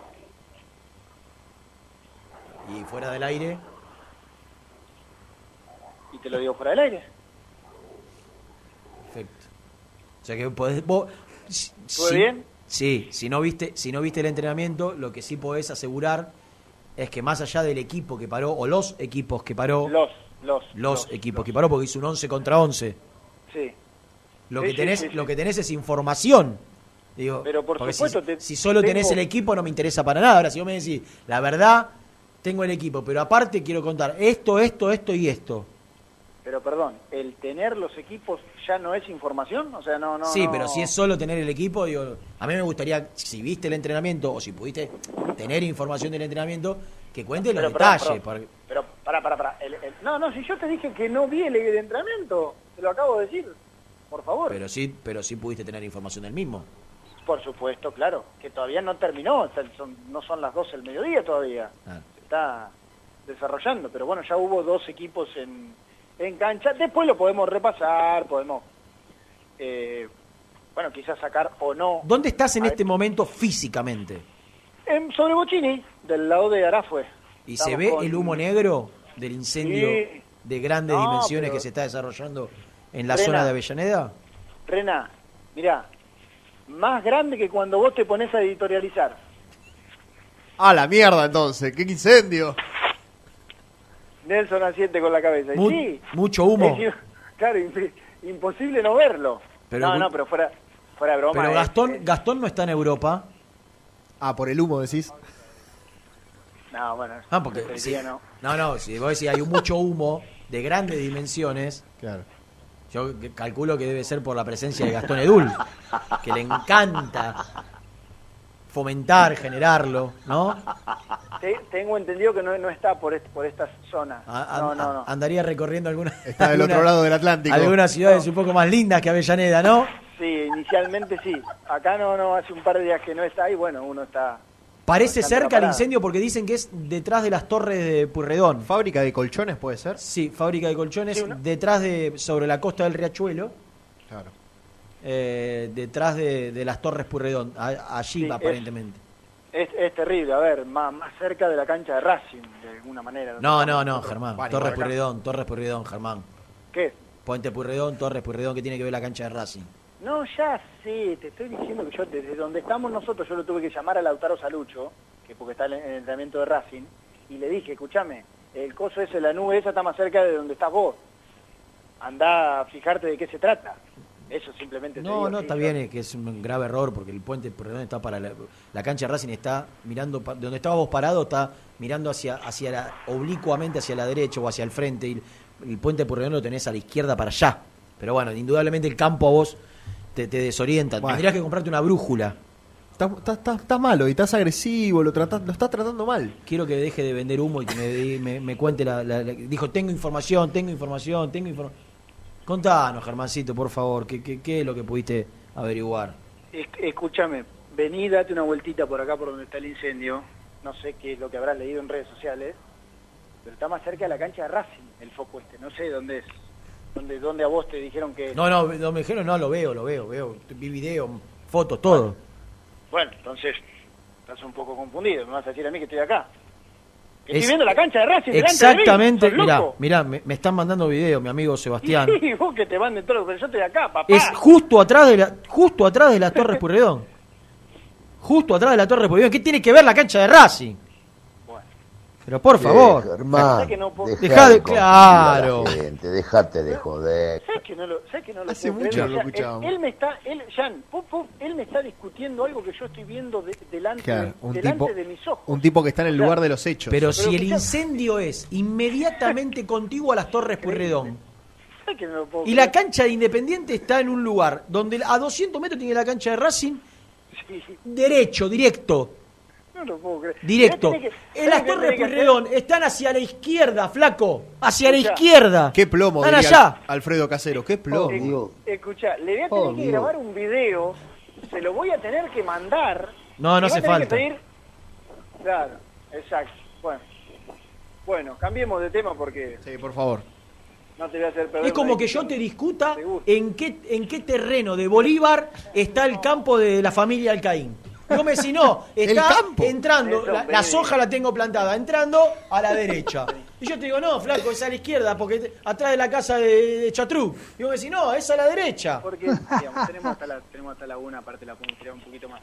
y fuera del aire. Y te lo digo fuera del aire. Perfecto. O sea que podés, vos, si- ¿Estuve si- bien? Sí, si no viste, si no viste el entrenamiento, lo que sí podés asegurar es que más allá del equipo que paró o los equipos que paró, Los, los, los equipos que paró porque hizo un 11 contra 11. Sí. Lo Sí, que tenés, sí, sí. lo que tenés es información. Digo, Pero por supuesto, si, te- si solo tenés tengo- el equipo no me interesa para nada. Ahora si vos me decís, la verdad, tengo el equipo, pero aparte quiero contar esto, esto, esto y esto. Pero perdón, el tener los equipos ya no es información, o sea, no, no. sí, no- pero si es solo tener el equipo, digo, a mí me gustaría, si viste el entrenamiento o si pudiste tener información del entrenamiento, que cuente los Pero, detalles. porque- Pero, para, para, para. el- el- no, no, si yo te dije que no vi el, el entrenamiento, te lo acabo de decir, por favor. pero sí, pero sí pudiste tener información del mismo. Por supuesto, claro, que todavía no terminó, son- no son las 12 del mediodía todavía. Ah. Se está desarrollando, pero bueno, ya hubo dos equipos en, en cancha. Después lo podemos repasar, podemos, eh, bueno, quizás sacar o no. ¿Dónde estás en este momento físicamente? En, sobre Bochini, del lado de Arafue. ¿Y se ve con- el humo negro del incendio Sí. de grandes No, dimensiones pero- que se está desarrollando en la Rena. zona de Avellaneda? Rena, mirá, más grande que cuando vos te pones a editorializar. A la mierda entonces, qué incendio. Nelson asiente con la cabeza. Y Mu- sí, mucho humo. es- claro, imp- imposible no verlo. Pero no, no, pero fuera, fuera de broma. Pero eh. Gastón, Gastón no está en Europa. Ah, por el humo decís. No, bueno, Ah, porque diría no. No, no, si vos decís hay mucho humo de grandes dimensiones, Claro. yo calculo que debe ser por la presencia de Gastón Edul, que le encanta fomentar, generarlo, ¿no? Te- tengo entendido que no, no está por, est- por estas zonas. A- a- no, no, no. Andaría recorriendo alguna, Está del otro lado del Atlántico. algunas ciudades un poco más lindas que Avellaneda, ¿no? Sí, inicialmente sí. Acá no, no, hace un par de días que no está y bueno, uno está... Parece cerca el incendio porque dicen que es detrás de las torres de Purredón. ¿Fábrica de colchones puede ser? Sí, fábrica de colchones, Sí, detrás de, sobre la costa del Riachuelo, Claro. Eh, detrás de, de las torres Purredón, a- allí Sí, aparentemente. Es, es terrible, a ver, más, más cerca de la cancha de Racing, de alguna manera. No, no, no, Germán, Vale, Torres. Purredón, Torres Purredón, Germán. ¿Qué? Puente Purredón, Torres Purredón, ¿qué tiene que ver la cancha de Racing? No, ya sé, te estoy diciendo que yo desde donde estamos nosotros, yo lo tuve que llamar a Lautaro Salucho, que porque está en el entrenamiento de Racing, y le dije, escúchame, el coso ese, la nube esa está más cerca de donde estás vos. Andá a fijarte de qué se trata. Eso simplemente te No, digo, no, está bien, es que es un grave error porque el puente Purredón está para la, la cancha de Racing está mirando de donde estaba vos parado está mirando hacia hacia la oblicuamente hacia la derecha o hacia el frente y el, el puente Purredón lo tenés a la izquierda para allá. Pero bueno, indudablemente el campo a vos te, te desorienta. Bueno. Tendrías que comprarte una brújula. Estás está, está- estás malo y estás agresivo, lo, tratás- lo estás tratando mal. Quiero que deje de vender humo y que me, me, me cuente la, la- la- Dijo, tengo información, tengo información, tengo información. Contanos, Germancito, por favor, ¿qué, qué, qué es lo que pudiste averiguar? Es- Escúchame, vení, date una vueltita por acá por donde está el incendio. No sé qué es lo que habrás leído en redes sociales, pero está más cerca de la cancha de Racing, el foco este. No sé dónde es. ¿Dónde, dónde a vos te dijeron que...? No, no, no me dijeron, no, lo veo, lo veo, veo. Vi video, fotos, todo. Bueno, entonces, estás un poco confundido. Me vas a decir a mí que estoy acá. Que Es- estoy viendo la cancha de Racing Exactamente, de mí. ¿Sos mirá, mirá, me, me están mandando video, mi amigo Sebastián. Sí, vos que te manden todo, pero yo estoy acá, papá. Es justo atrás de la, justo atrás de la Torre Purredón. Justo atrás de la Torre Purredón. ¿Qué tiene que ver la cancha de Racing? Pero por favor. Germán, que no puedo- dejá de- claro. gente, dejate de joder. ¿Sabes que no lo, que no lo Hace puedo mucho O sea. Él, él me está, él, Jan, él me está discutiendo algo que yo estoy viendo de- delante, Claro, un delante tipo, de mis ojos. un tipo que está en el lugar de los hechos. Pero si el incendio es inmediatamente contiguo a las Torres Purredón ¿Sabés que no lo puedo y la cancha de Independiente está en un lugar donde a 200 metros tiene la cancha de Racing, Sí, derecho, directo, no lo puedo creer. directo. Que- En las ¿sabés qué Torres que? Purredón están hacia la izquierda, flaco, hacia la Escucha. izquierda. Qué plomo, Están diría allá. Alfredo Casero, qué plomo. Escu- Escuchá, le voy a tener Oh, que Dios. grabar un video, se lo voy a tener que mandar. No, no hace tener que falta. pedir- Claro, exacto. Bueno, bueno, cambiemos de tema porque Sí, por favor. no te voy a hacer perder Es como que yo te discuta en qué, en qué terreno de Bolívar está el campo de la familia Alcaín. Yo me si no, está entrando, la, la soja la tengo plantada, entrando a la derecha. Y yo te digo, no, flaco, es a la izquierda, porque te- atrás de la casa de, de Chatru. Y vos me decís, no, es a la derecha. Porque digamos, tenemos, hasta la, tenemos hasta la una, aparte la podemos tirar un poquito más.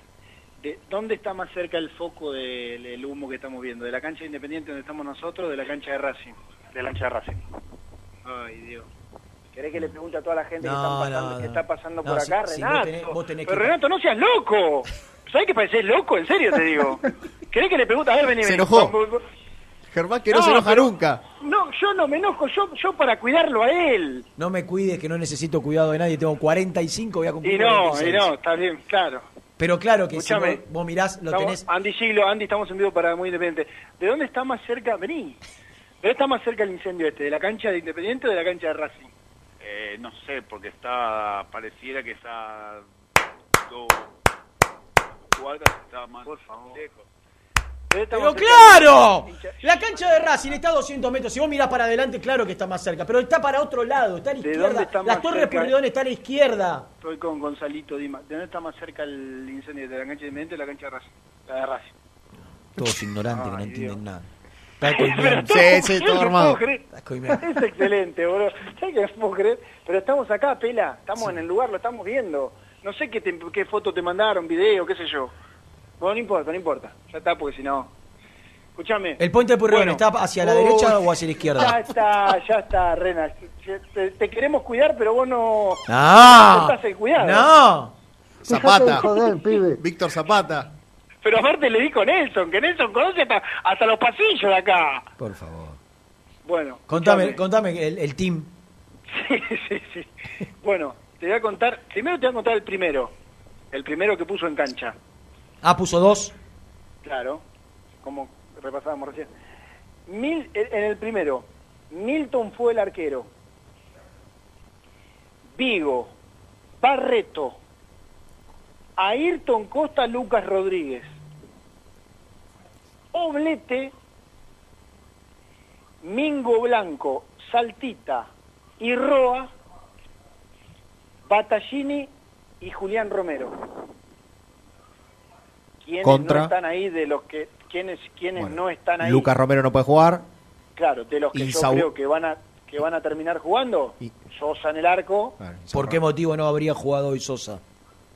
De, ¿Dónde está más cerca el foco del humo que estamos viendo? ¿De la cancha de Independiente donde estamos nosotros o de la cancha de Racing? De la cancha de Racing. Ay, Dios. ¿Querés que le pregunte a toda la gente que, No, están pasando, no, que no. está pasando No, por si- acá? si vos Renato. tenés- vos tenés Pero que- Renato, no seas loco. ¿Sabés que parecés loco? En serio te digo. ¿Querés que le pregunte? A ver, vení, Se vení. enojó. Germán que no, No, se enoja pero- nunca. No, yo no me enojo. Yo, yo para cuidarlo a él. No me cuides que no necesito cuidado de nadie, tengo 45, voy a cumplir Y no, 46. y no, está bien, claro. Pero claro que Escuchame. si vos, vos mirás, lo Estamos- tenés... Andy Siglo, Andy, estamos en vivo para Muy Independiente. ¿De dónde está más cerca? Vení. ¿De dónde está más cerca el incendio este? ¿De la cancha de Independiente o de la cancha de Racing? Eh, no sé, porque está, pareciera que está cuadras, está más lejos. ¿De dónde está ¡Pero claro! La cancha de Racing está a 200 metros. Si vos mirás para adelante, claro que está más cerca. Pero está para otro lado, está a la ¿De izquierda. Las Torres? Purredón está a la izquierda. Estoy con Gonzalito Dima. ¿De dónde está más cerca el incendio? ¿De la cancha de Independiente o la cancha de Racing? La de Racing. Todos ignorantes que no entienden Dios. nada. Pero Sí, sí, todo armado. Es excelente, boludo. ¿Sabes que no puedo creer? Pero estamos acá, Pela. Estamos en el lugar, lo estamos viendo. No sé qué, te- qué foto te mandaron, video, qué sé yo. Bueno, no importa, no importa. Ya está, porque si no... Escúchame. ¿El puente de Bueno. está hacia la derecha o hacia la Ya izquierda? está, ya está, Rena. Te, te queremos cuidar, pero vos no... ¡No! no estás el cuidado. ¡No! Zapata. Joder, pibe. Víctor Zapata. Pero aparte le dijo Nelson, que Nelson conoce hasta, hasta los pasillos de acá. Por favor. Bueno. Contame, escuchame. contame el, el team. Sí, sí, sí. Bueno, te voy a contar, primero te voy a contar el primero, el primero que puso en cancha, Ah, puso dos. claro, como repasábamos recién. Mil, en el primero, Milton fue el arquero, Vigo, Barreto, Ayrton Costa, Lucas Rodríguez, Oblete, Mingo Blanco, Saltita y Roa, Battaglini y Julián Romero. ¿Quiénes Contra. no están ahí de los que quienes quienes Bueno, no están ahí? Lucas Romero no puede jugar. Claro, de los que yo creo que van a que van a terminar jugando, Sosa en el arco, ¿Por qué motivo no habría jugado hoy Sosa?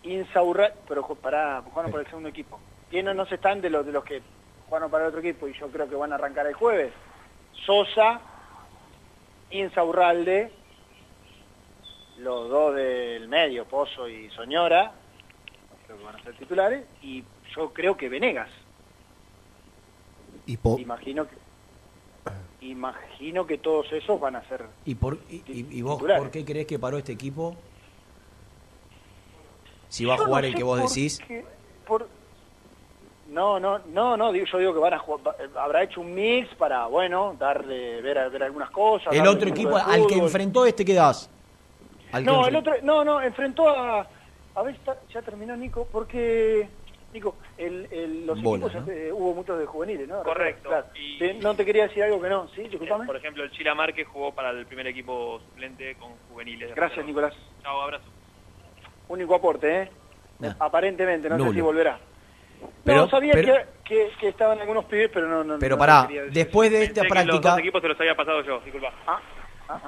Insaurralde, pero pará, jugaron por el segundo equipo. ¿Quiénes no se están de los, de los que jugaron para el otro equipo y yo creo que van a arrancar el jueves? Sosa, Insaurralde, los dos del medio, Pozo y Soñora, creo que van a ser titulares, y yo creo que Venegas. Y po- Imagino que imagino que todos esos van a ser ¿Y, por, y, y- y vos Titulares. por qué crees que paró este equipo? Si va a jugar no el que vos por decís. qué- por- No, no, no, no, digo, yo digo que van a jugar, va- habrá hecho un mix para, bueno, darle, ver, ver algunas cosas. El otro equipo al que enfrentó este, ¿qué das? Al que No, el otro, no, no, enfrentó a, a ver, está- ya terminó Nico, porque, Nico, el, el- los Bola, equipos, ¿no? eh, hubo muchos de juveniles, ¿no? Correcto. Claro. Y- Sí, no te quería decir algo que no, ¿sí? Eh, Disculpame. Por ejemplo, el Chila Márquez jugó para el primer equipo suplente con juveniles. Gracias. Nicolás. Chao, abrazo. Único aporte, ¿eh? Aparentemente, no sé si volverá. Pero- no, sabía pero- que, que, que estaban algunos pibes, pero no... no Pero no pará, después de esta Pensé que los práctica, dos equipos se los había pasado yo, disculpa.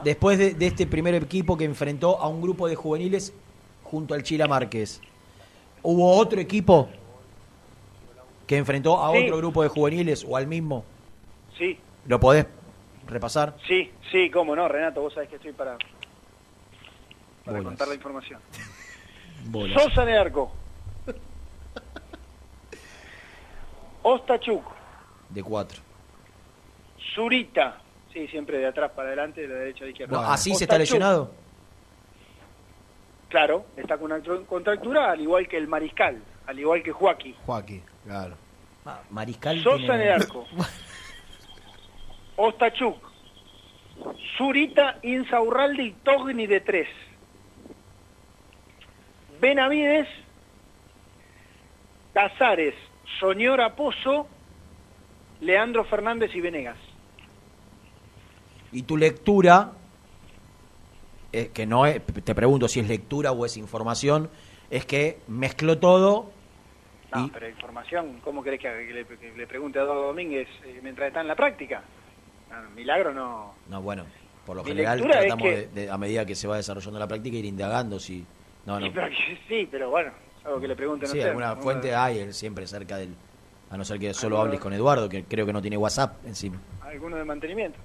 Después de, de este primer equipo que enfrentó a un grupo de juveniles junto al Chila Márquez, ¿hubo otro equipo que enfrentó a Sí. otro grupo de juveniles o al mismo? Sí, ¿Lo podés repasar? sí, sí, cómo no, Renato, vos sabés que estoy para, para Bolas. contar la información. Bolas. Sosa el arco. Ostachuk, De cuatro. Zurita, sí, siempre de atrás para adelante, de la derecha a la izquierda. ¿Así se está lesionado? Claro, está con una contractura, al igual que el Mariscal, al igual que Joaquín. Joaquín, claro. Ah, Mariscal Sosa tiene- en el arco. Ostachuk, Zurita, Insaurralde y Togni de tres. Benavides, Casares, Soñora Pozo, Leandro Fernández y Venegas. Y tu lectura, eh, que no es, te pregunto si es lectura o es información, es que mezcló todo No, pero información, ¿cómo querés que, le, que le pregunte a Eduardo Domínguez eh, mientras está en la práctica? No, milagro no. No, bueno, por lo Mi general es tratamos que- de, de- a medida que se va desarrollando la práctica ir indagando si... No, no. Sí, pero, sí, bueno, algo que le pregunten a Sí, alguna fuente hay eh, siempre cerca del... A no ser que solo hables con Eduardo, que creo que no tiene WhatsApp encima. alguno de mantenimiento.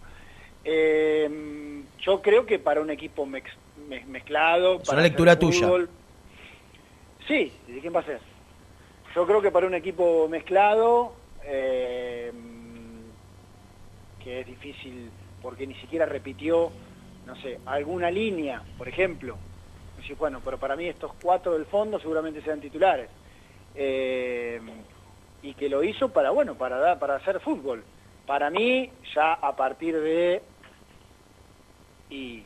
Eh, yo creo que para un equipo mex- me- mezclado... Es para una lectura tuya. fútbol- Sí, ¿y de quién va a ser? Yo creo que para un equipo mezclado, eh, que es difícil porque ni siquiera repitió, no sé, alguna línea, por ejemplo. Bueno, pero para mí estos cuatro del fondo seguramente sean titulares. Eh, y que lo hizo para, bueno, para, dar- para hacer fútbol. Para mí, ya a partir de... Y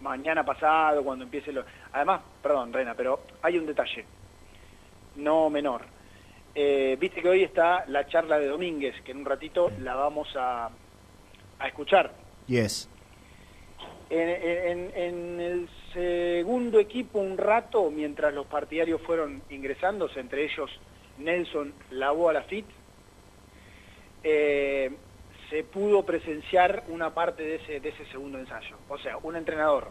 mañana pasado, cuando empiece lo... Además, perdón, Rena, pero hay un detalle, no menor. Eh, Viste que hoy está la charla de Domínguez, que en un ratito la vamos a, a escuchar. Yes. En, en- en el segundo equipo un rato, mientras los partidarios fueron ingresando, entre ellos Nelson Lavoa Lafitte, eh, se pudo presenciar una parte de ese, de ese segundo ensayo. O sea, un entrenador,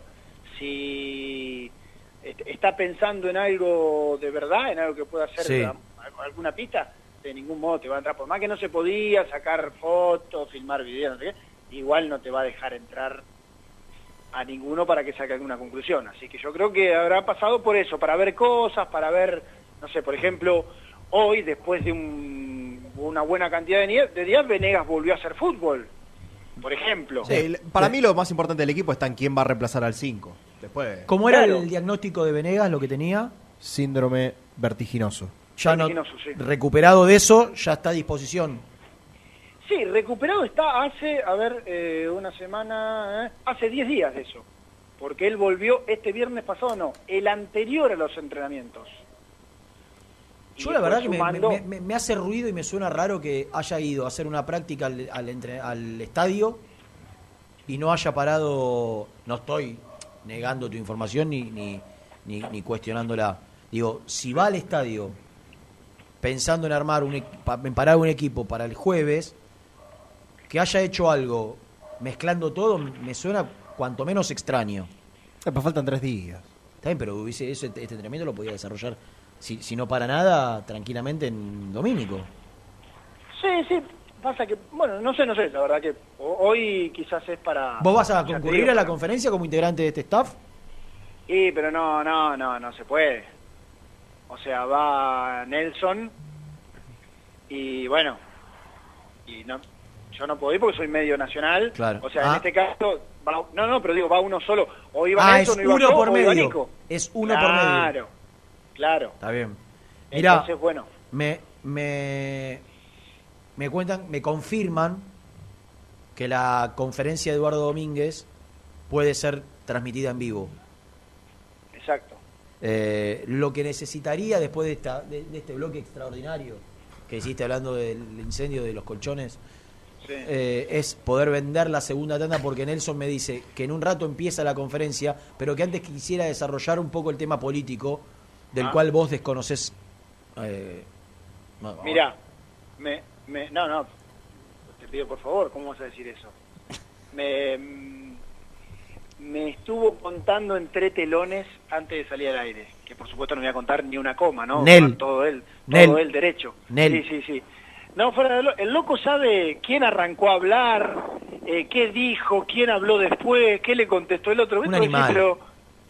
si est- está pensando en algo de verdad, en algo que pueda Sí. a- alguna pista, de ningún modo te va a entrar. Por más que no se podía sacar fotos, filmar videos, no sé qué, igual no te va a dejar entrar a ninguno para que saque alguna conclusión. Así que yo creo que habrá pasado por eso, para ver cosas, para ver, no sé, por ejemplo, hoy, después de un- una buena cantidad de, de días, Venegas volvió a hacer fútbol, por ejemplo. Sí, para mí lo más importante del equipo está en quién va a reemplazar al 5. Después, ¿Cómo era Claro. el diagnóstico de Venegas, lo que tenía? síndrome vertiginoso. Ya no, Vertiginoso, sí. recuperado de eso, ya está a disposición. Sí, recuperado está hace, a ver, eh, una semana, eh, hace 10 días de eso. Porque él volvió este viernes pasado, no, el anterior a los entrenamientos. Yo la verdad que me, sumando- me- me- me hace ruido y me suena raro que haya ido a hacer una práctica al, al entre- al estadio y no haya parado, no estoy negando tu información ni, ni, ni, ni cuestionándola. Digo, si va al estadio pensando en armar un, equi- pa- en parar un equipo para el jueves, que haya hecho algo mezclando todo, me suena cuanto menos extraño. Pero faltan tres días. Está bien, pero hubiese- ese- este entrenamiento lo podía desarrollar, si, si no para nada, tranquilamente en Domínico. Sí, sí, pasa que, bueno, no sé, no sé, la verdad que ho- hoy quizás es para... ¿Vos vas a concurrir digo, a la conferencia como integrante de este staff? Sí, pero no, no, no, no se puede. O sea, va Nelson y bueno, y no, yo no puedo ir porque soy medio nacional. Claro. O sea, Ah. en este caso, va- no, no, pero digo, va uno solo. O iba Ah, Nelson, es o iba uno yo, por iba medio. Nico. Es uno por medio. Claro, claro. Está bien. Mirá, Entonces, bueno, me, me, me cuentan, me confirman que la conferencia de Eduardo Domínguez puede ser transmitida en vivo. exacto. Eh, lo que necesitaría después de, esta, de, de este bloque extraordinario que hiciste hablando del incendio de los colchones Sí. eh, es poder vender la segunda tanda porque Nelson me dice que en un rato empieza la conferencia, pero que antes quisiera desarrollar un poco el tema político del Ah. cual vos desconoces. eh, Mira, me, me, no, no, te pido por favor, ¿cómo vas a decir eso? Me, me estuvo contando entre telones antes de salir al aire, que por supuesto no voy a contar ni una coma, ¿no? Nel. Todo él, todo él derecho. Nel. Sí, sí, sí. No, fuera de lo- el loco sabe quién arrancó a hablar, eh, qué dijo, quién habló después, qué le contestó el otro. Un. Pero,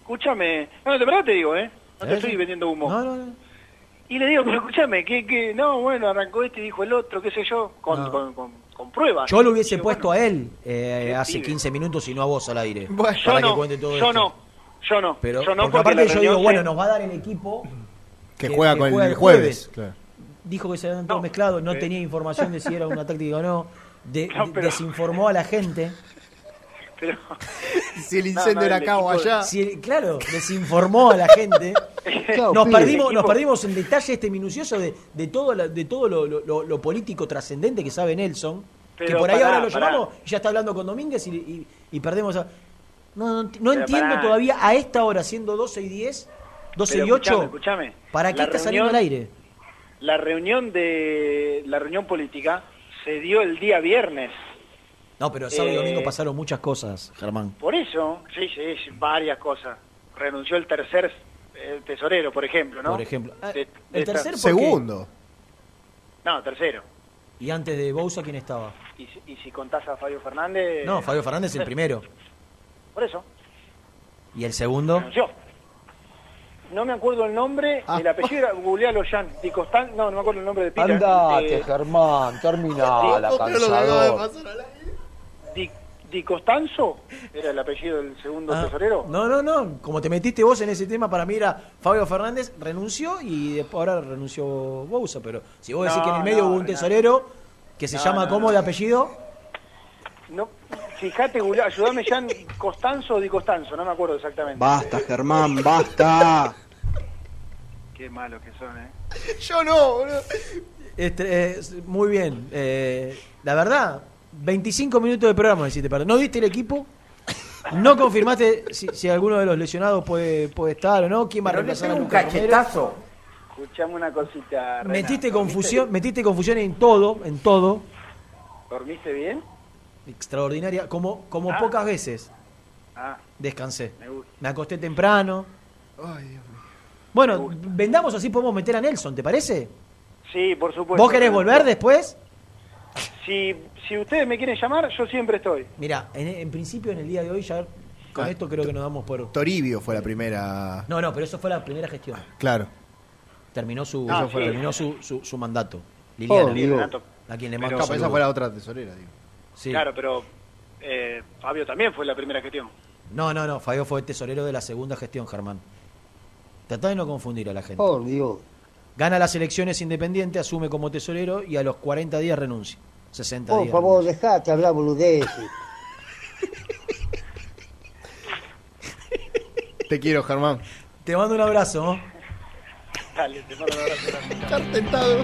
escúchame, no, de verdad te digo, ¿eh? No te ¿Eh? estoy vendiendo humo. No, no, no. Y le digo, pero escúchame, que, que no, bueno, arrancó este y dijo el otro, qué sé yo, con, No. con, con, con pruebas. Yo lo hubiese Digo, puesto a él eh, hace pibe. 15 minutos y no a vos al aire. Yo para no, que cuente todo yo esto. no, yo no, Pero, yo no, porque porque aparte yo digo, bueno, nos va a dar el equipo Que juega con el el jueves, claro. Dijo que se habían todo mezclado, no Sí. tenía información de si era una táctica o no. De- No, pero- Desinformó a la gente. pero- Si el incendio no, era el acá o allá. Si el- claro, desinformó a la gente. Nos perdimos, nos perdimos en detalle este minucioso de, de todo, la- de todo lo, lo- lo político trascendente que sabe Nelson. que por ahí pará, ahora lo pará. llamamos y ya está hablando con Domínguez y, y- y perdemos a. No, no, no entiendo pará. todavía a esta hora, siendo 12 y 10, 12 pero y 8, escúchame, escúchame. ¿para qué La está saliendo al aire? La reunión de la reunión política se dio el día viernes. No, pero sábado y Eh, domingo pasaron muchas cosas, Germán. Por eso, sí, sí, sí, varias cosas. Renunció el tercer eh, tesorero, por ejemplo, ¿no? Por ejemplo. Ah, De- de el tercer, ¿por Segundo. No, tercero. ¿Y antes de Bouza quién estaba? Y, si- y si contás a Fabio Fernández... No, Fabio Fernández el primero. Por eso, ¿Y el segundo? renunció. No me acuerdo el nombre, Ah. el apellido era Googlealo Jan, Di no, no me acuerdo el nombre de pila. Andate, Eh, Germán, terminala, Sí, cansador. Di, Costanzo era el apellido del segundo Ah, tesorero. No, no, no. Como te metiste vos en ese tema, para mí era Fabio Fernández renunció y después ahora renunció Bouza. Pero si vos decís que en el medio no, hubo un tesorero que se No, llama no, ¿cómo no. de apellido? No, fíjate, ayúdame Jan Costanzo o Di Costanzo, no me acuerdo exactamente. Basta, Germán, basta. Qué malos que son, ¿eh? Yo no, boludo. Este, eh, muy bien. Eh, la verdad, 25 minutos de programa hiciste perder. ¿No viste el equipo? ¿No confirmaste si, si alguno de los lesionados puede, puede estar o no? ¿Quién va a reemplazar a un Lucas cachetazo. Escuchame una cosita, Renato. Metiste confusión, metiste confusión en todo, en todo. ¿Dormiste bien? Extraordinaria, como, como Ah. pocas veces. Ah, Descansé. me gusta. Me acosté temprano. Ay, Dios mío. Bueno, vendamos así podemos meter a Nelson, ¿te parece? Sí, por supuesto. ¿Vos querés volver después? Si, si ustedes me quieren llamar, yo siempre estoy. Mira, en, en principio en el día de hoy ya con Ah. esto creo que nos damos por... Toribio fue la primera. No, no, pero eso fue la primera gestión. Claro. Terminó su, Ah, sí. terminó su, su, su mandato. Liliana, Oh, digo. Renato. a quien le Pero- mando Capaz esa fue la otra tesorera, digo. Sí. Claro, pero eh, Fabio también fue la primera gestión. No, no, no, Fabio fue tesorero de la segunda gestión, Germán. Tratá de no confundir a la gente. Por Dios. Gana las elecciones independiente, asume como tesorero y a los 40 días renuncia. 60 Por días. favor, dejate hablar boludeces. Te quiero, Germán. Te mando un abrazo. ¿no? Dale, te mando un abrazo. Estar tentado.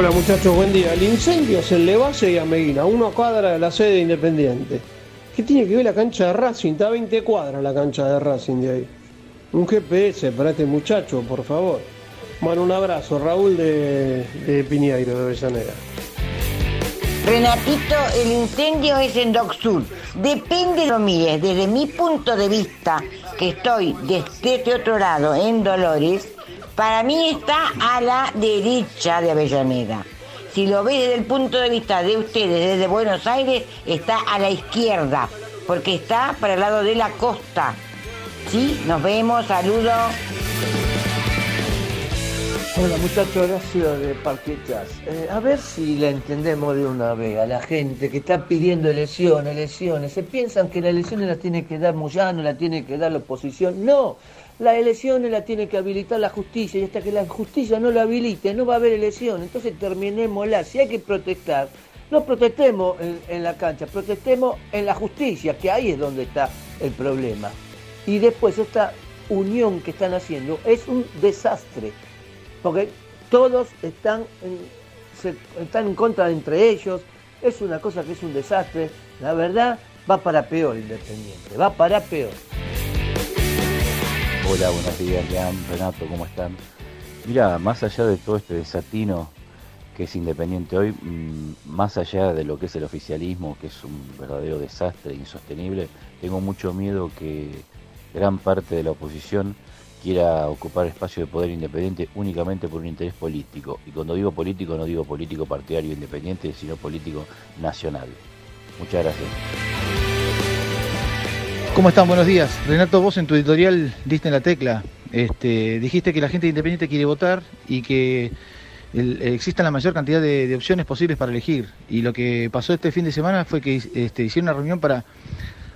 Hola muchachos, buen día. El incendio es en Levase y Ameguina, una cuadra de la sede Independiente. ¿Qué tiene que ver la cancha de Racing? Está a 20 cuadras la cancha de Racing de ahí. Un GPS para este muchacho, por favor. Bueno, un abrazo. Raúl de, de Piñeiro, de Avellaneda. Renatito, el incendio es en Doc Sur. Depende de lo mires. Desde mi punto de vista, que estoy desde este otro lado, en Dolores, para mí está a la derecha de Avellaneda. Si lo ves desde el punto de vista de ustedes, desde Buenos Aires, está a la izquierda, porque está para el lado de la costa. Sí, nos vemos, saludos. Hola muchachos, Horacio de Parquechas. Eh, a ver si la entendemos de una vez a la gente que está pidiendo elecciones, elecciones. Se piensan que las elecciones las tiene que dar Moyano, las tiene que dar la oposición. No, las elecciones las tiene que habilitar la justicia y hasta que la justicia no la habilite no va a haber elecciones. Entonces terminémosla. Si hay que protestar, no protestemos en, la cancha, protestemos en la justicia, que ahí es donde está el problema. Y después esta unión que están haciendo es un desastre, porque todos están en, están en contra de entre ellos, es una cosa que es un desastre, la verdad va para peor Independiente, va para peor. Hola, buenos días, Lean, Renato, ¿cómo están? Mira, más allá de todo este desatino que es independiente hoy, mm, más allá de lo que es el oficialismo, que es un verdadero desastre insostenible, tengo mucho miedo que gran parte de la oposición quiera ocupar espacio de poder independiente únicamente por un interés político. Y cuando digo político, no digo político partidario independiente, sino político nacional. Muchas gracias. ¿Cómo están? Buenos días. Renato, vos en tu editorial diste en la tecla. Este, dijiste que la gente independiente quiere votar y que el- exista la mayor cantidad de, opciones posibles para elegir. Y lo que pasó este fin de semana fue que este, hicieron una reunión para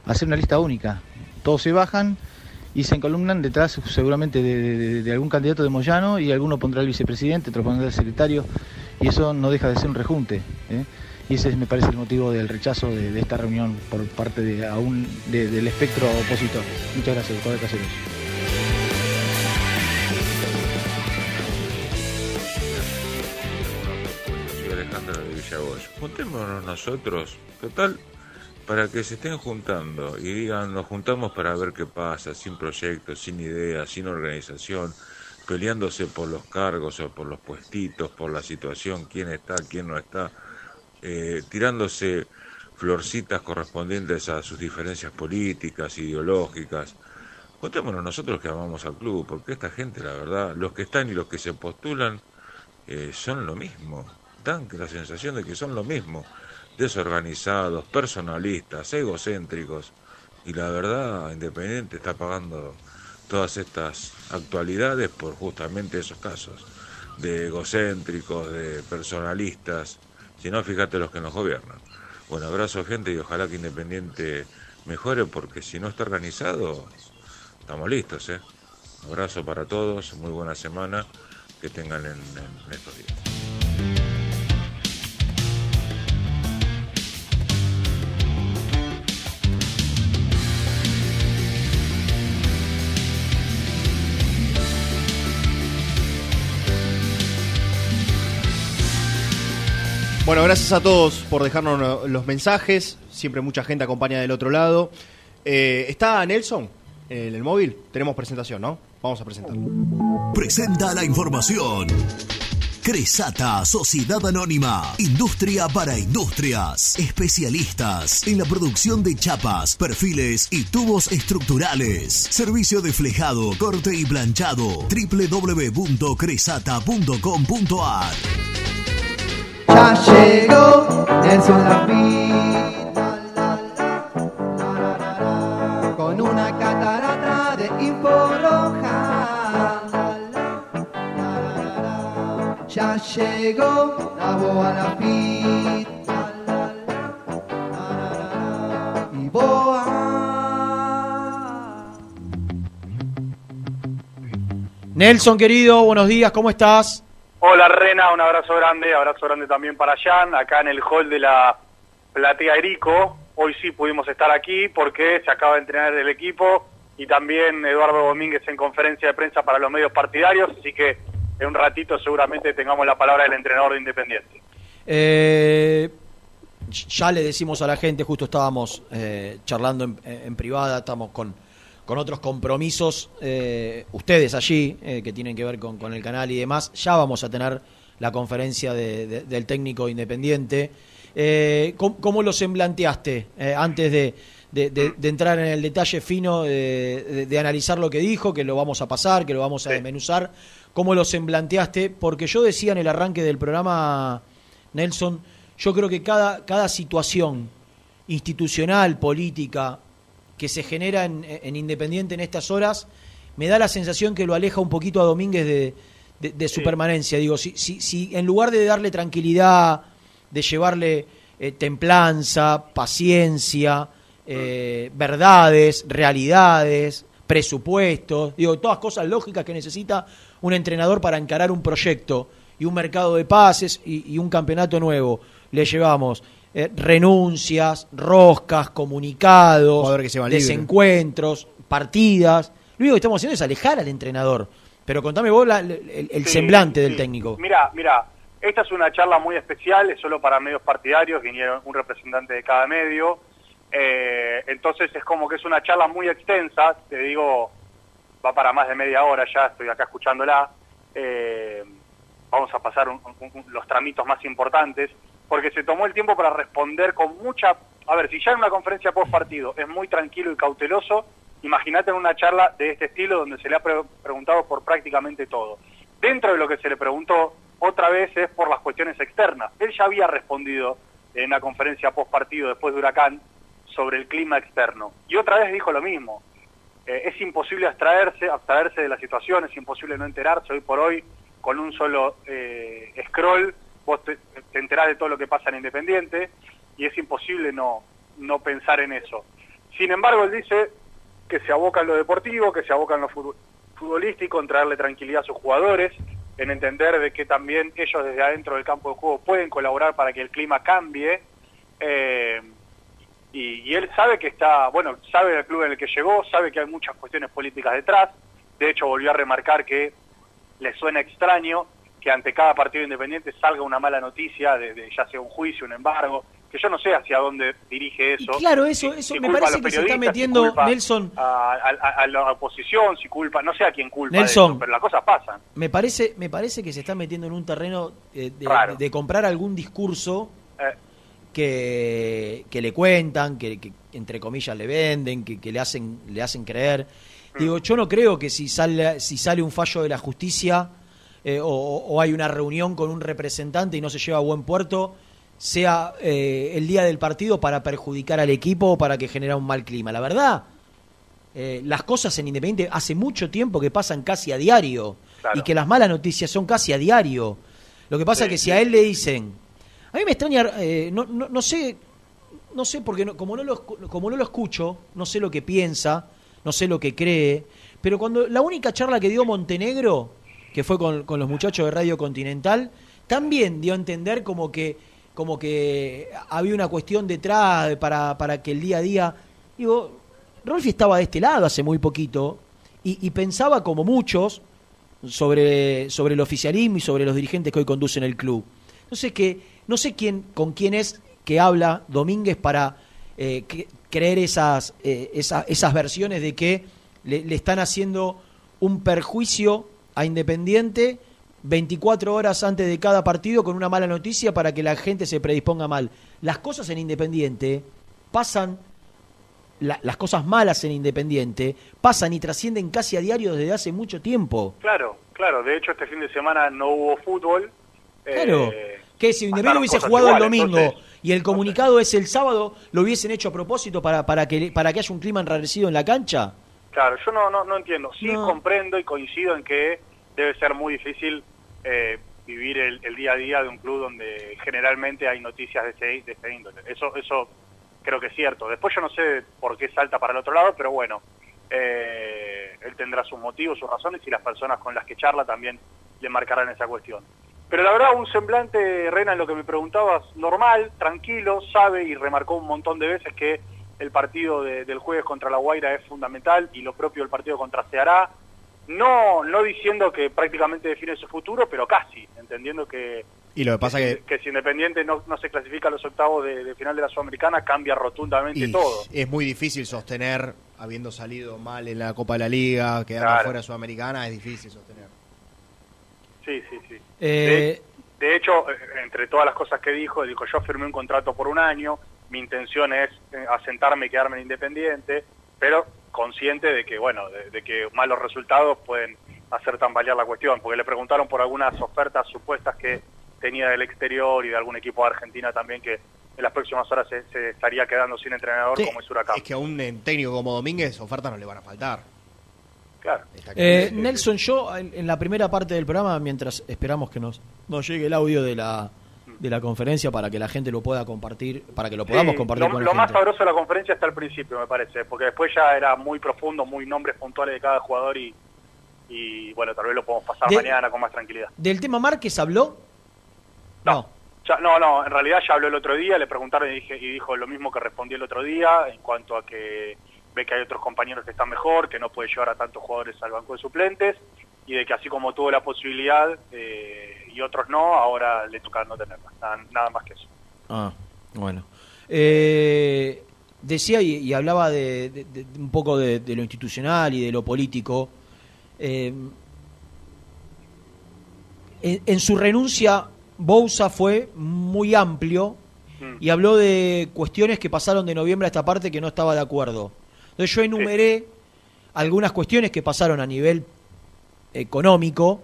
hacer una lista única. Todos se bajan y se encolumnan detrás seguramente de algún candidato de Moyano y alguno pondrá el vicepresidente, otro pondrá el secretario. Y eso no deja de ser un rejunte. ¿eh? Y ese es, me parece el motivo del rechazo de, de esta reunión por parte de, aún de- del espectro opositor. Muchas gracias, doctor Caseros. Soy Alejandro de Villagoy. Juntémonos nosotros, total, para que se estén juntando y digan, nos juntamos para ver qué pasa, sin proyectos, sin ideas, sin organización, peleándose por los cargos o por los puestitos, por la situación, quién está, quién no está, eh, tirándose florcitas correspondientes a sus diferencias políticas, ideológicas. Juntémonos nosotros que amamos al club, porque esta gente, la verdad, los que están y los que se postulan, eh, son lo mismo. Dan la sensación de que son lo mismo. Desorganizados, personalistas, egocéntricos. Y la verdad, Independiente está pagando todas estas actualidades por justamente esos casos. De egocéntricos, de personalistas. Si no, fíjate los que nos gobiernan. Bueno, abrazo gente y ojalá que Independiente mejore porque si no está organizado, estamos listos, ¿eh? Abrazo para todos, muy buena semana que tengan en, en estos días. Bueno, gracias a todos por dejarnos no- los mensajes. Siempre mucha gente acompaña del otro lado. Eh, ¿Está Nelson en el móvil? Tenemos presentación, ¿no? Vamos a presentar. Presenta la información. Cresata, Sociedad Anónima, Industria para Industrias, especialistas en la producción de chapas, perfiles y tubos estructurales. Servicio de flejado, corte y planchado. www.cresata.com.ar Ya llegó Nelson Lapid con una catarata de info roja. Ya llegó la boa Lapid y boa. Nelson, querido, buenos días, ¿cómo estás? Hola Rena, un abrazo grande, abrazo grande también para Jan, acá en el hall de la Platea Erico. Hoy sí pudimos estar aquí porque se acaba de entrenar el equipo y también Eduardo Domínguez en conferencia de prensa para los medios partidarios, así que en un ratito seguramente tengamos la palabra del entrenador de Independiente. Eh, ya le decimos a la gente, justo estábamos eh, charlando en, en privada, estamos con, con otros compromisos, eh, ustedes allí, eh, que tienen que ver con, con el canal y demás, ya vamos a tener la conferencia de- de- del técnico independiente. Eh, ¿cómo, cómo lo semblanteaste eh, antes de, entrar en el detalle fino de, analizar lo que dijo, que lo vamos a pasar, que lo vamos a desmenuzar? ¿Cómo lo semblanteaste? Porque yo decía en el arranque del programa, Nelson, yo creo que cada, cada situación institucional, política, que se genera en, en Independiente en estas horas, me da la sensación que lo aleja un poquito a Domínguez de, de- de su permanencia. Digo, si, si, si en lugar de darle tranquilidad, de llevarle eh, templanza, paciencia, eh, verdades, realidades, presupuestos, digo, todas cosas lógicas que necesita un entrenador para encarar un proyecto y un mercado de pases y, y un campeonato nuevo. Le llevamos eh, renuncias, roscas, comunicados, Jugador que se va libre. desencuentros, partidas. Lo único que estamos haciendo es alejar al entrenador. Pero contame vos la- el, el Sí, semblante del técnico. Mira, mira, esta es una charla muy especial, es solo para medios partidarios, vinieron un representante de cada medio, eh, entonces es como que es una charla muy extensa, te digo, va para más de media hora ya, estoy acá escuchándola, eh, vamos a pasar un- un- un- los tramitos más importantes, porque se tomó el tiempo para responder con mucha... A ver, si ya en una conferencia post partido es muy tranquilo y cauteloso, imagínate en una charla de este estilo donde se le ha pre- preguntado por prácticamente todo. Dentro de lo que se le preguntó otra vez es por las cuestiones externas. Él ya había respondido en una conferencia post partido después de Huracán sobre el clima externo. Y otra vez dijo lo mismo. Eh, es imposible abstraerse, abstraerse de la situación, es imposible no enterarse. Hoy por hoy, con un solo eh, scroll, vos te, te enterás de todo lo que pasa en Independiente y es imposible no, no pensar en eso. Sin embargo, él dice que se aboca en lo deportivo, que se aboca en lo fut- futbolístico, en traerle tranquilidad a sus jugadores, en entender de que también ellos desde adentro del campo de juego pueden colaborar para que el clima cambie. eh, y, y él sabe que está, bueno, sabe del club en el que llegó, sabe que hay muchas cuestiones políticas detrás. De hecho, volvió a remarcar que le suena extraño que ante cada partido independiente salga una mala noticia, de, de ya sea un juicio, un embargo, que yo no sé hacia dónde dirige eso. Claro, eso, Si- eso si me parece que se está si metiendo Nelson. A, a- a la oposición, si culpa, no sé a quién culpa de Nelson. eso, pero las cosas pasan. Me parece, me parece que se está metiendo en un terreno eh, de, comprar algún discurso Eh. que, que le cuentan, que, que, entre comillas le venden, que, que le hacen, le hacen creer. Mm. Digo, yo no creo que si sale, si sale un fallo de la justicia eh, o, o hay una reunión con un representante y no se lleva a buen puerto, sea eh, el día del partido para perjudicar al equipo o para que genera un mal clima. La verdad, eh, las cosas en Independiente hace mucho tiempo que pasan casi a diario Claro. y que las malas noticias son casi a diario. Lo que pasa es que si a él le dicen, a mí me extraña, eh, no, no, no sé, no sé porque no- como no lo como no lo escucho, no sé lo que piensa, no sé lo que cree, pero cuando la única charla que dio Montenegro, que fue con, con los muchachos de Radio Continental, también dio a entender como que como que había una cuestión detrás para, para que el día a día, digo, Rolfi estaba de este lado hace muy poquito y, pensaba como muchos sobre, sobre el oficialismo y sobre los dirigentes que hoy conducen el club. Entonces que no sé quién con quién es que habla Domínguez para eh, creer esas, eh, esa- esas versiones de que le están haciendo un perjuicio a Independiente 24 horas antes de cada partido con una mala noticia para que la gente se predisponga mal. Las cosas en Independiente pasan, la- las cosas malas en Independiente pasan y trascienden casi a diario desde hace mucho tiempo. Claro, claro. De hecho, este fin de semana no hubo fútbol. Claro. Eh, que si Independiente hubiese jugado el domingo entonces- y el comunicado es el sábado, ¿lo hubiesen hecho a propósito para, para, que, para que haya un clima enrarecido en la cancha? Claro, yo no, no, no entiendo. Sí No. comprendo y coincido en que debe ser muy difícil eh, vivir el, el día a día de un club donde generalmente hay noticias de ese, de ese índole. Eso, eso creo que es cierto. Después yo no sé por qué salta para el otro lado, pero bueno, eh, él tendrá sus motivos, sus razones y las personas con las que charla también le marcarán esa cuestión. Pero la verdad, un semblante, Rena, en lo que me preguntabas, normal, tranquilo, sabe y remarcó un montón de veces que el partido de- del jueves contra La Guaira es fundamental y lo propio el partido contra Ceará. No, no diciendo que prácticamente define su futuro, pero casi, entendiendo que, Y lo que pasa que que si Independiente no, no se clasifica a los octavos de, de final de la Sudamericana, cambia rotundamente y todo. es muy difícil sostener, habiendo salido mal en la Copa de la Liga, quedando Claro. fuera de Sudamericana, es difícil sostener. Sí, sí, sí. Eh, De hecho, eh, entre todas las cosas que dijo, dijo, yo firmé un contrato por un año, mi intención es eh, asentarme y quedarme en Independiente, pero consciente de que, bueno, de, de que malos resultados pueden hacer tambalear la cuestión, porque le preguntaron por algunas ofertas supuestas que tenía del exterior y de algún equipo de Argentina también que en las próximas horas se, se estaría quedando sin entrenador Sí, como es Huracán. Es que a un eh, técnico como Domínguez ofertas no le van a faltar. Claro. Eh, Nelson, yo en, en la primera parte del programa, mientras esperamos que nos, nos llegue el audio de la, de la conferencia para que la gente lo pueda compartir, para que lo podamos Sí, compartir lo, con lo la más gente. sabroso de la conferencia está al principio, me parece, porque después ya era muy profundo, muy nombres puntuales de cada jugador y, y bueno, tal vez lo podemos pasar De- mañana con más tranquilidad. ¿Del tema Márquez habló? No. Ya- no, no, en realidad ya habló el otro día, le preguntaron y, dije, y dijo lo mismo que respondí el otro día en cuanto a que ve que hay otros compañeros que están mejor, que no puede llevar a tantos jugadores al banco de suplentes y de que así como tuvo la posibilidad eh, y otros no, ahora le toca no tenerla, nada, nada más que eso. Ah, bueno. Eh, decía y, y hablaba de, de- de- de un poco de, de lo institucional y de lo político. Eh, en, en su renuncia, Bousa fue muy amplio y habló de cuestiones que pasaron de noviembre a esta parte que no estaba de acuerdo. Entonces yo enumeré algunas cuestiones que pasaron a nivel económico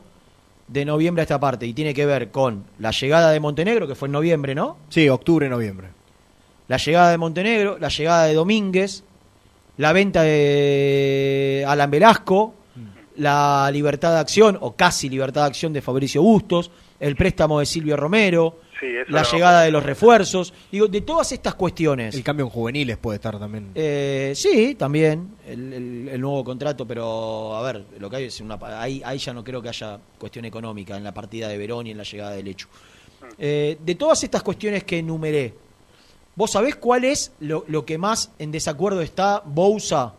de noviembre a esta parte y tiene que ver con la llegada de Montenegro, que fue en noviembre, ¿no? Sí, octubre, noviembre. la llegada de Montenegro, la llegada de Domínguez, la venta de Alan Velasco, la libertad de acción, o casi libertad de acción de Fabricio Bustos, el préstamo de Silvio Romero, Sí, eso la llegada de los refuerzos. Digo, de todas estas cuestiones. El cambio en juveniles puede estar también. Eh, sí, también el, el- el nuevo contrato, pero a ver, lo que hay es una ahí, ahí ya no creo que haya cuestión económica en la partida de Verón y en la llegada del hecho. Eh, de todas estas cuestiones que enumeré, ¿vos sabés cuál es lo, lo que más en desacuerdo está Bousa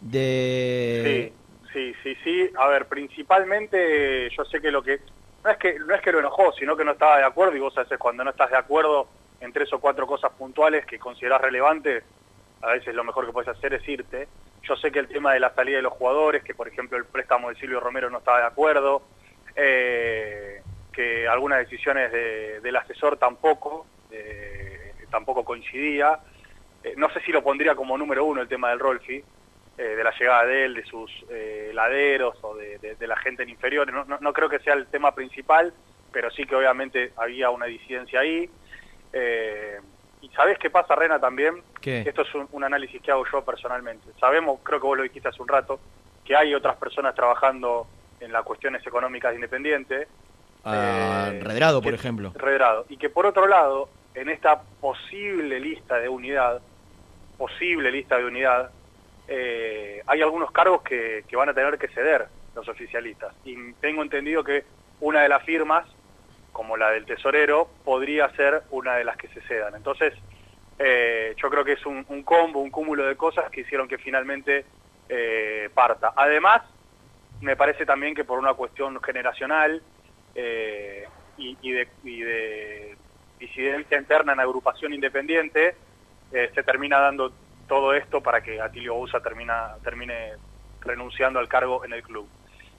de Sí, sí, sí, sí. A ver, principalmente yo sé que lo que no es que no es que lo enojó, sino que no estaba de acuerdo y vos a veces cuando no estás de acuerdo en tres o cuatro cosas puntuales que considerás relevantes, a veces lo mejor que puedes hacer es irte. Yo sé que el tema de la salida de los jugadores, que por ejemplo el préstamo de Silvio Romero no estaba de acuerdo, eh, que algunas decisiones de- del asesor tampoco, eh, tampoco coincidía. Eh, no sé si lo pondría como número uno el tema del Rolfi, eh, de la llegada de él, de sus eh, laderos o de, de- de la gente en inferiores. No, no- no creo que sea el tema principal, pero sí que obviamente había una disidencia ahí. Eh, y sabes qué pasa, Rena, también. ¿Qué? Esto es un, un análisis que hago yo personalmente. Sabemos, creo que vos lo dijiste hace un rato, que hay otras personas trabajando en las cuestiones económicas de Independiente. ah, Eh, Redrado, por que- ejemplo? Redrado. Y que por otro lado, en esta posible lista de unidad, posible lista de unidad, eh, hay algunos cargos que, van a tener que ceder los oficialistas. Y tengo entendido que una de las firmas, como la del tesorero, podría ser una de las que se cedan. Entonces, eh, yo creo que es un, combo, un cúmulo de cosas que hicieron que finalmente eh, parta. Además, me parece también que por una cuestión generacional eh, y, y de, y de disidencia interna en agrupación independiente, eh, se termina dando todo esto para que Atilio Bouza termina, termine renunciando al cargo en el club.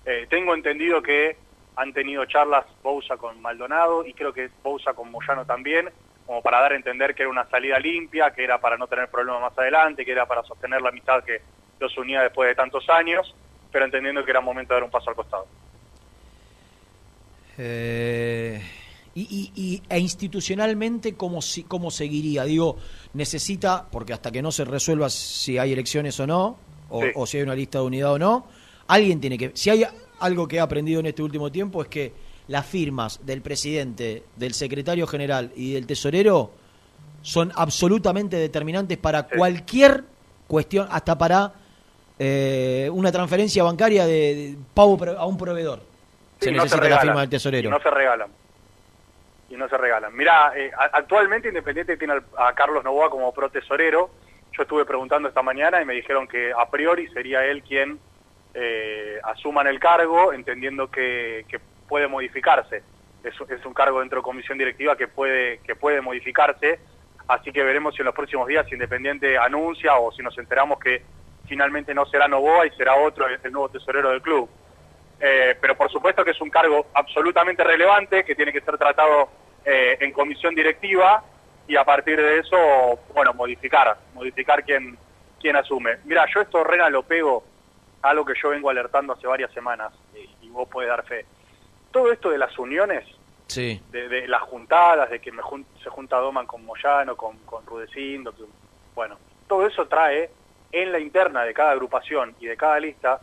Eh, tengo entendido que han tenido charlas Bouza con Maldonado y creo que Bouza con Moyano también, como para dar a entender que era una salida limpia, que era para no tener problemas más adelante, que era para sostener la amistad que los unía después de tantos años, pero entendiendo que era momento de dar un paso al costado. Eh, y, y- y- e institucionalmente, ¿cómo, si- ¿cómo seguiría? Digo, necesita, porque hasta que no se resuelva si hay elecciones o no, o, Sí. o si hay una lista de unidad o no, alguien tiene que... Si hay algo que he aprendido en este último tiempo es que las firmas del presidente, del secretario general y del tesorero son absolutamente determinantes para cualquier cuestión, hasta para eh, una transferencia bancaria de, de pago a un proveedor. Sí, se no necesita la firma del tesorero. Y no se regalan. Y no se regalan. Mira, actualmente Independiente tiene a Carlos Novoa como pro tesorero. Yo estuve preguntando esta mañana y me dijeron que a priori sería él quien eh, asuma en el cargo, entendiendo que, que puede modificarse. Es, es un cargo dentro de comisión directiva que puede, que puede modificarse. Así que veremos si en los próximos días Independiente anuncia o si nos enteramos que finalmente no será Novoa y será otro el nuevo tesorero del club. Eh, pero por supuesto que es un cargo absolutamente relevante que tiene que ser tratado eh, en comisión directiva y a partir de eso, bueno, modificar, modificar quién, quién asume. Mira, yo esto, Rena, lo pego a algo que yo vengo alertando hace varias semanas y, y vos podés dar fe. Todo esto de las uniones, Sí. de, de las juntadas, de que me jun- se junta Doman con Moyano, con, con Rudecindo, bueno, todo eso trae en la interna de cada agrupación y de cada lista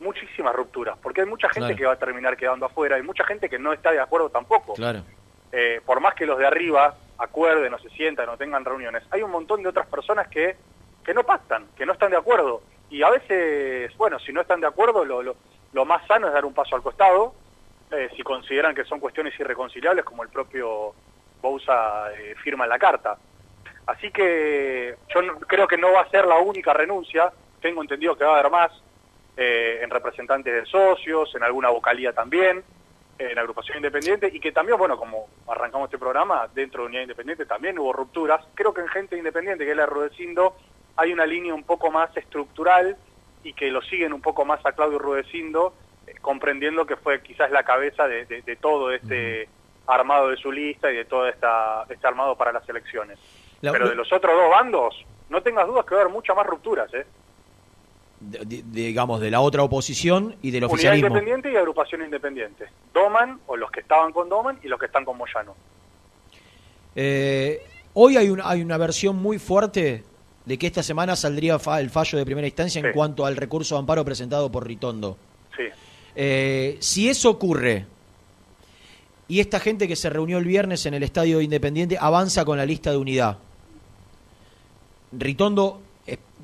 muchísimas rupturas, porque hay mucha gente Claro. que va a terminar quedando afuera, hay mucha gente que no está de acuerdo tampoco. Claro. Eh, por más que los de arriba acuerden o se sientan o tengan reuniones, hay un montón de otras personas que, que no pactan, que no están de acuerdo. Y a veces, bueno, si no están de acuerdo, lo, lo, lo más sano es dar un paso al costado, eh, si consideran que son cuestiones irreconciliables, como el propio Bouza eh, firma en la carta. Así que yo creo que no va a ser la única renuncia, tengo entendido que va a haber más eh, en representantes de socios, en alguna vocalía también, en agrupación independiente, y que también, bueno, como arrancamos este programa, dentro de Unidad Independiente también hubo rupturas. Creo que en gente independiente, que es la de Rudecindo, hay una línea un poco más estructural y que lo siguen un poco más a Claudio Rudecindo, eh, comprendiendo que fue quizás la cabeza de, de- de todo este armado de su lista y de todo esta, este armado para las elecciones. La- Pero de los otros dos bandos, no tengas dudas que va a haber muchas más rupturas, ¿eh? De- digamos, de la otra oposición y del Unidad oficialismo. Independiente y agrupación independiente. Doman, o los que estaban con Doman, y los que están con Moyano. Eh, Hoy hay una, hay una versión muy fuerte de que esta semana saldría fa- el fallo de primera instancia en cuanto al recurso de amparo presentado por Ritondo. Sí. Eh, si eso ocurre y esta gente que se reunió el viernes en el Estadio Independiente avanza con la lista de unidad, Ritondo,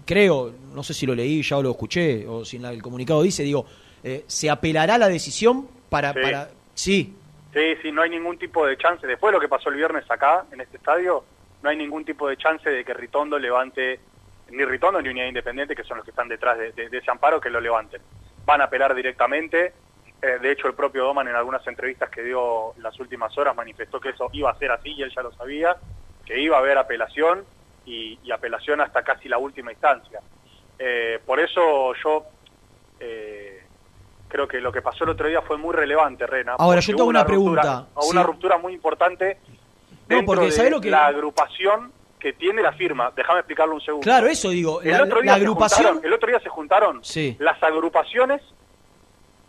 creo, no sé si lo leí ya o lo escuché, o si en la- el comunicado dice, digo, eh, ¿se apelará la decisión para... Sí. para sí, Sí, sí, no hay ningún tipo de chance. Después de lo que pasó el viernes acá, en este estadio, no hay ningún tipo de chance de que Ritondo levante, ni Ritondo ni Unidad Independiente, que son los que están detrás de, de- de ese amparo, que lo levanten. Van a apelar directamente. Eh, de hecho, el propio Doman en algunas entrevistas que dio las últimas horas manifestó que eso iba a ser así y él ya lo sabía, que iba a haber apelación y, y apelación hasta casi la última instancia. Eh, por eso yo eh, creo que lo que pasó el otro día fue muy relevante, Rena. Ahora, yo tengo una ruptura- pregunta. hubo una ruptura muy importante No, porque de ¿sabe lo que- la agrupación que tiene la firma. Déjame explicarlo un segundo. Claro, eso digo, El la- otro día la agrupación- juntaron- el otro día se juntaron Sí. las agrupaciones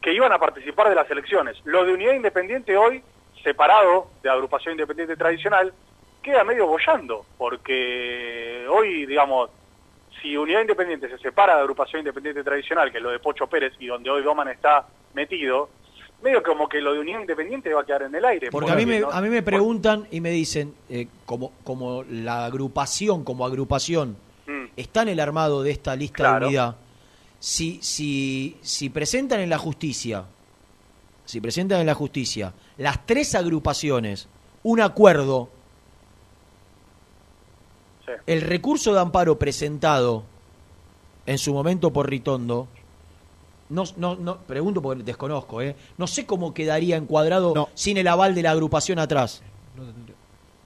que iban a participar de las elecciones. Lo de Unidad Independiente hoy, separado de agrupación independiente tradicional, queda medio bollando, porque hoy, digamos, si Unidad Independiente se separa de agrupación independiente tradicional, que es lo de Pocho Pérez y donde hoy Doman está metido, medio como que lo de Unidad Independiente va a quedar en el aire. Porque a mí me, ¿no? a mí me preguntan y me dicen, eh, como, como la agrupación, como agrupación, Mm. está en el armado de esta lista Claro. de unidad, si, si, si presentan en la justicia, si presentan en la justicia las tres agrupaciones un acuerdo, el recurso de amparo presentado en su momento por Ritondo, no, no, no, pregunto porque desconozco, ¿eh? no sé cómo quedaría encuadrado sin el aval de la agrupación atrás.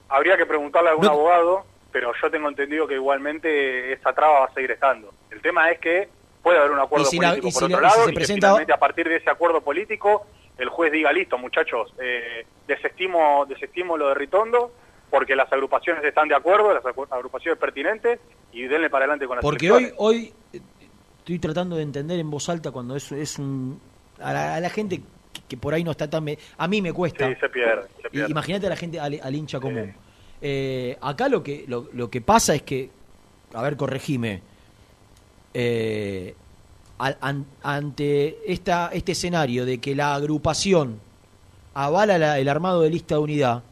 Habría que preguntarle a algún No- abogado, pero yo tengo entendido que igualmente esa traba va a seguir estando. El tema es que puede haber un acuerdo Y si la- político y por si otro la- y si lado se y presenta- que a partir de ese acuerdo político el juez diga, listo muchachos, eh, desestimo, desestimo lo de Ritondo porque las agrupaciones están de acuerdo, las agrupaciones pertinentes y denle para adelante con las Porque hoy, hoy eh, estoy tratando de entender en voz alta cuando es, es un... A la, a la gente que, que por ahí no está tan... me- a mí me cuesta. Sí, se pierde. Imagínate a la gente, al, al hincha común. Eh, acá lo que, lo, lo que pasa es que, a ver, corregime, eh, al- an- ante esta, este escenario de que la agrupación avala la- el armado de lista de unidad,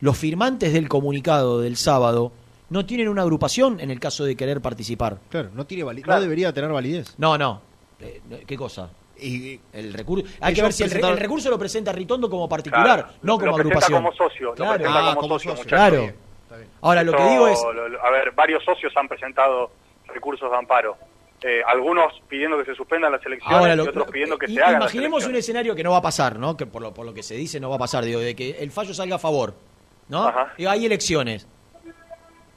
los firmantes del comunicado del sábado no tienen una agrupación en el caso de querer participar. Claro, no, tiene Claro. no debería tener validez. No, no. Eh, ¿Qué cosa? el recurso. Hay que ver si el, re- presentaron- el recurso lo presenta Ritondo como particular, Claro, no lo como presenta agrupación. como socio, lo Claro. presenta Ah, como, como socio, socio. muchachos. Claro. Ahora, lo que digo es- lo- lo- a ver, varios socios han presentado recursos de amparo. Eh, algunos pidiendo que se suspendan las elecciones Ahora, lo- y otros lo- pidiendo que se hagan las Imaginemos un escenario que no va a pasar, ¿no? Que por lo, por lo que se dice no va a pasar, digo, de que el fallo salga a favor, ¿no? Y hay elecciones.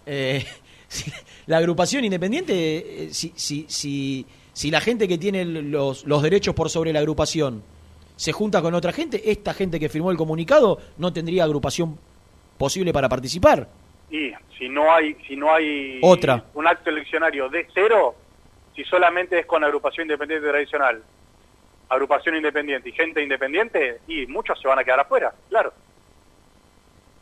Eh, si la agrupación independiente, eh, si, si, si, si la gente que tiene los, los derechos por sobre la agrupación se junta con otra gente, esta gente que firmó el comunicado no tendría agrupación posible para participar. Y si no hay, si no hay Otra. un acto eleccionario de cero, si solamente es con agrupación independiente tradicional, agrupación independiente y gente independiente, y muchos se van a quedar afuera, claro.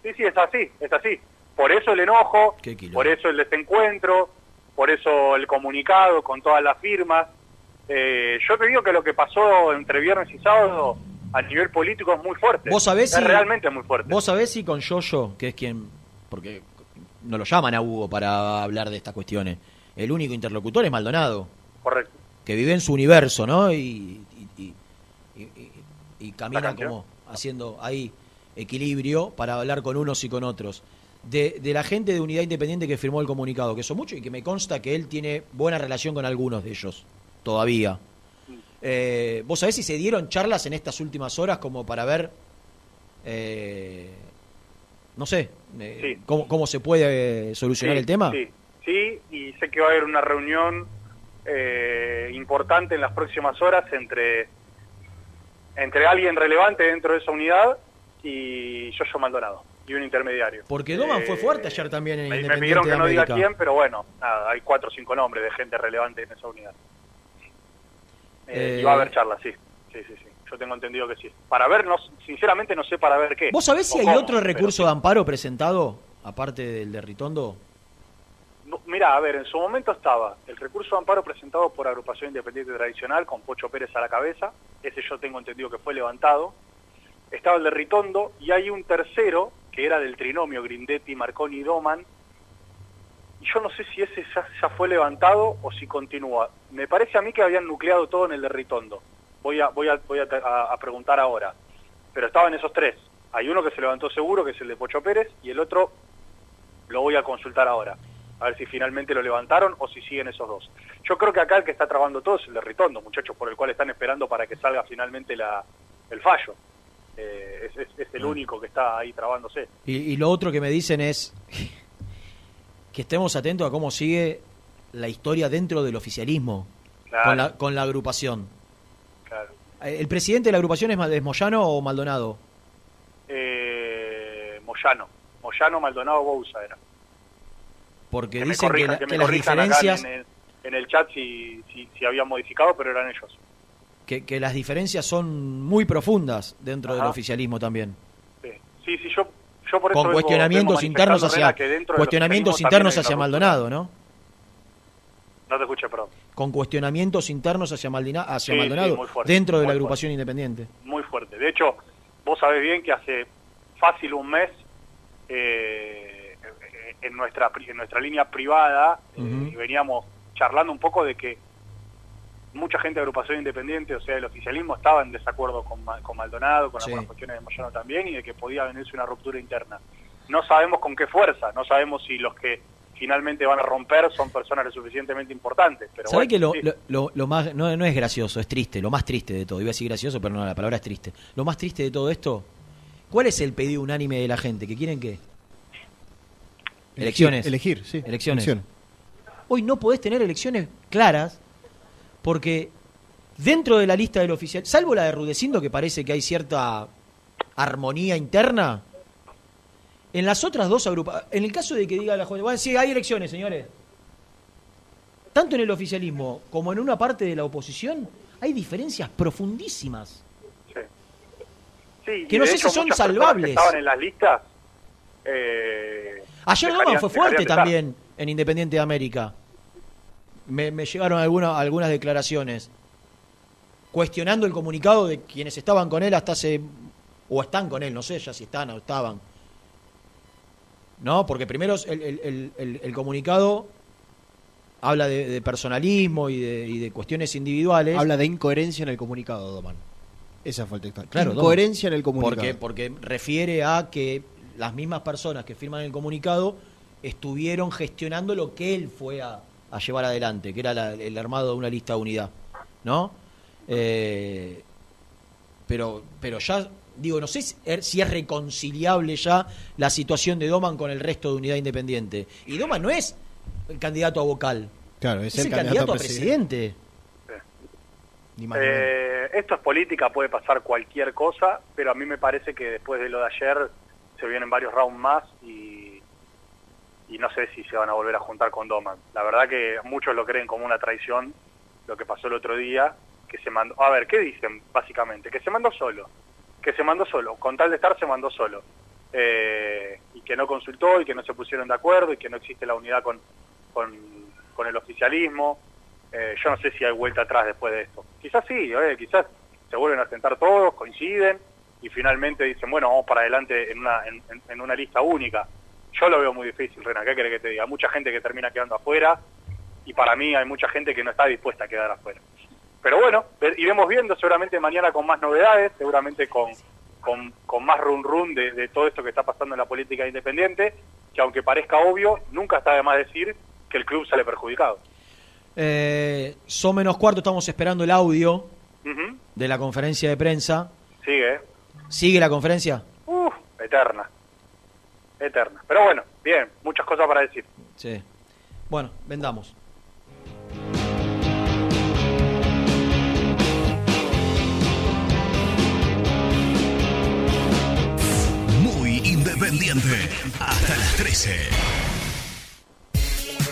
Sí, sí, es así, es así. Por eso el enojo, por eso el desencuentro, por eso el comunicado con todas las firmas. Eh, yo te digo que lo que pasó entre viernes y sábado a nivel político es muy fuerte. ¿Vos sabés es si, realmente muy fuerte. ¿Vos sabés si con Yoyo, que es quien, porque no lo llaman a Hugo para hablar de estas cuestiones, el único interlocutor es Maldonado, Correcto. que vive en su universo, ¿no? Y, y, y- camina como haciendo ahí equilibrio para hablar con unos y con otros. De, de la gente de Unidad Independiente que firmó el comunicado, que son muchos y que me consta que él tiene buena relación con algunos de ellos, todavía. Eh, ¿Vos sabés si se dieron charlas en estas últimas horas como para ver, eh, no sé, eh, cómo, cómo se puede eh, solucionar Sí, el tema? Sí, sí, y sé que va a haber una reunión eh, importante en las próximas horas entre, entre alguien relevante dentro de esa unidad y Yoyo Maldonado, y un intermediario. Porque Doman Eh, fue fuerte ayer también en Me, me Independiente pidieron que de no diga quién, pero bueno, nada, hay cuatro o cinco nombres de gente relevante en esa unidad. Eh, Eh, y va a haber charlas, sí. Sí, sí, sí. Yo tengo entendido que sí. Para ver, no, sinceramente no sé para ver qué. ¿Vos sabés si hay cómo, otro recurso de amparo presentado aparte del de Ritondo? No, Mira, a ver, en su momento estaba el recurso de amparo presentado por Agrupación Independiente Tradicional con Pocho Pérez a la cabeza, ese yo tengo entendido que fue levantado. Estaba el de Ritondo y hay un tercero que era del trinomio Grindetti, Marconi y Doman. Y yo no sé si ese ya, fue levantado o si continúa. Me parece a mí que habían nucleado todo en el de Ritondo. Voy a, voy a, voy a preguntar ahora. Pero estaban esos tres. Hay uno que se levantó seguro, que es el de Pocho Pérez, y el otro lo voy a consultar ahora. A ver si finalmente lo levantaron o si siguen esos dos. Yo creo que acá el que está trabando todo es el de Ritondo, muchachos, por el cual están esperando para que salga finalmente la, el fallo. Eh, es, es- es el único que está ahí trabándose. Y, y lo otro que me dicen es que estemos atentos a cómo sigue la historia dentro del oficialismo Claro. con, la, con la agrupación. Claro. Eh, ¿El presidente de la agrupación es, Moyano o Maldonado? Eh, Moyano. Moyano, Maldonado, Bouza era. Porque Que me dicen que, corrijan, la- que que me las acá diferencias en el, en el chat si, si, si habían modificado, pero eran ellos. Que, que las diferencias son muy profundas dentro del oficialismo también. Sí, sí, yo, yo por eso Con cuestionamientos vengo internos hacia cuestionamientos internos hacia Maldonado, ¿no? No te escuché, perdón. Con cuestionamientos internos hacia, Maldina- hacia Sí, Maldonado sí, muy fuerte, dentro de la agrupación independiente. muy fuerte. De hecho, vos sabés bien que hace fácil un mes eh, en nuestra en nuestra línea privada eh, Ujú. veníamos charlando un poco de que mucha gente de agrupación independiente, o sea, el oficialismo estaba en desacuerdo con, con Maldonado, con Sí. algunas cuestiones de Moyano también, y de que podía venirse una ruptura interna. No sabemos con qué fuerza, no sabemos si los que finalmente van a romper son personas lo suficientemente importantes. Pero ¿Sabés bueno, que lo, sí. lo- lo- lo más, no, no es gracioso, es triste, lo más triste de todo? Iba a decir gracioso, pero no, la palabra es triste. Lo más triste de todo esto, ¿cuál es el pedido unánime de la gente? ¿Que quieren qué? Elecciones. Elegir, sí. Elecciones. Elecciones. Hoy no podés tener elecciones claras porque dentro de la lista del oficial, salvo la de Rudecindo que parece que hay cierta armonía interna, en las otras dos agrupaciones, en el caso de que diga la jueza, bueno, sí, hay elecciones, señores. Tanto en el oficialismo como en una parte de la oposición hay diferencias profundísimas. Sí, que no sé hecho si son salvables. Que estaban en las listas. eh, Ayer Doman fue fuerte también en Independiente de América. Me, me llegaron alguna- algunas declaraciones cuestionando el comunicado de quienes estaban con él hasta hace. o están con él, no sé ya si están o estaban. ¿No? Porque primero el, el- el- el- el comunicado habla de, de personalismo y de, y de cuestiones individuales. Habla de incoherencia en el comunicado, Doman. Esa fue el textual. Claro, incoherencia Doman. en el comunicado. Porque, porque refiere a que las mismas personas que firman el comunicado estuvieron gestionando lo que él fue a, a llevar adelante, que era la- el armado de una lista de unidad. ¿No? Eh, pero, pero ya, digo, no sé si er- si es reconciliable ya la situación de Doman con el resto de unidad independiente. Y Doman no es el candidato a vocal. Claro, es, Es el candidato a presidente. Eh, esto es política, puede pasar cualquier cosa, pero a mí me parece que después de lo de ayer se vienen varios rounds más y, y no sé si se van a volver a juntar con Doman. La verdad que muchos lo creen como una traición, lo que pasó el otro día, que se mandó... A ver, ¿qué dicen básicamente? Que se mandó solo, que se mandó solo, con tal de estar se mandó solo. Eh, y que no consultó y que no se pusieron de acuerdo y que no existe la unidad con, con, el oficialismo. Eh, yo no sé si hay vuelta atrás después de esto. Quizás sí, eh, quizás se vuelven a sentar todos, coinciden y finalmente dicen, bueno, vamos para adelante en una, en- en una lista única. Yo lo veo muy difícil, Rena, ¿qué querés que te diga? Hay mucha gente que termina quedando afuera y para mí hay mucha gente que no está dispuesta a quedar afuera. Pero bueno, iremos viendo seguramente mañana con más novedades, seguramente con, con, con más run run de, de todo esto que está pasando en la política independiente, que aunque parezca obvio, nunca está de más decir que el club sale perjudicado. Eh, son menos cuarto, estamos esperando el audio de la conferencia de prensa. Sigue. ¿Sigue la conferencia? Uf, eterna. Eterna. Pero bueno, bien, muchas cosas para decir. Sí. Bueno, vendamos. Muy independiente. Hasta las 13.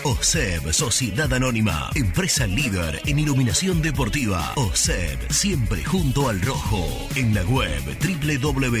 OSEB, Sociedad Anónima, empresa líder en iluminación deportiva. OSEB, siempre junto al rojo. En la web www.oseb.com.ar.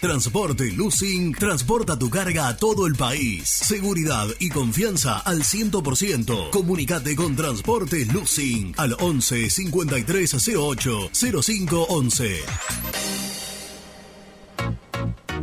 Transporte Lucing transporta tu carga a todo el país. Seguridad y confianza al 100%. Comunicate con Transporte Lucing al 11 53 08 05 11.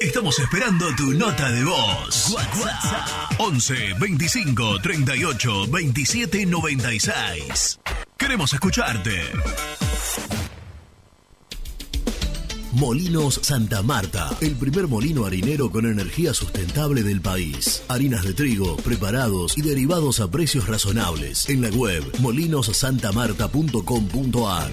Estamos esperando tu nota de voz. WhatsApp 11 25 38 27 96. Queremos escucharte. Molinos Santa Marta, el primer molino harinero con energía sustentable del país. Harinas de trigo, preparados y derivados a precios razonables. En la web molinosantamarta.com.ar.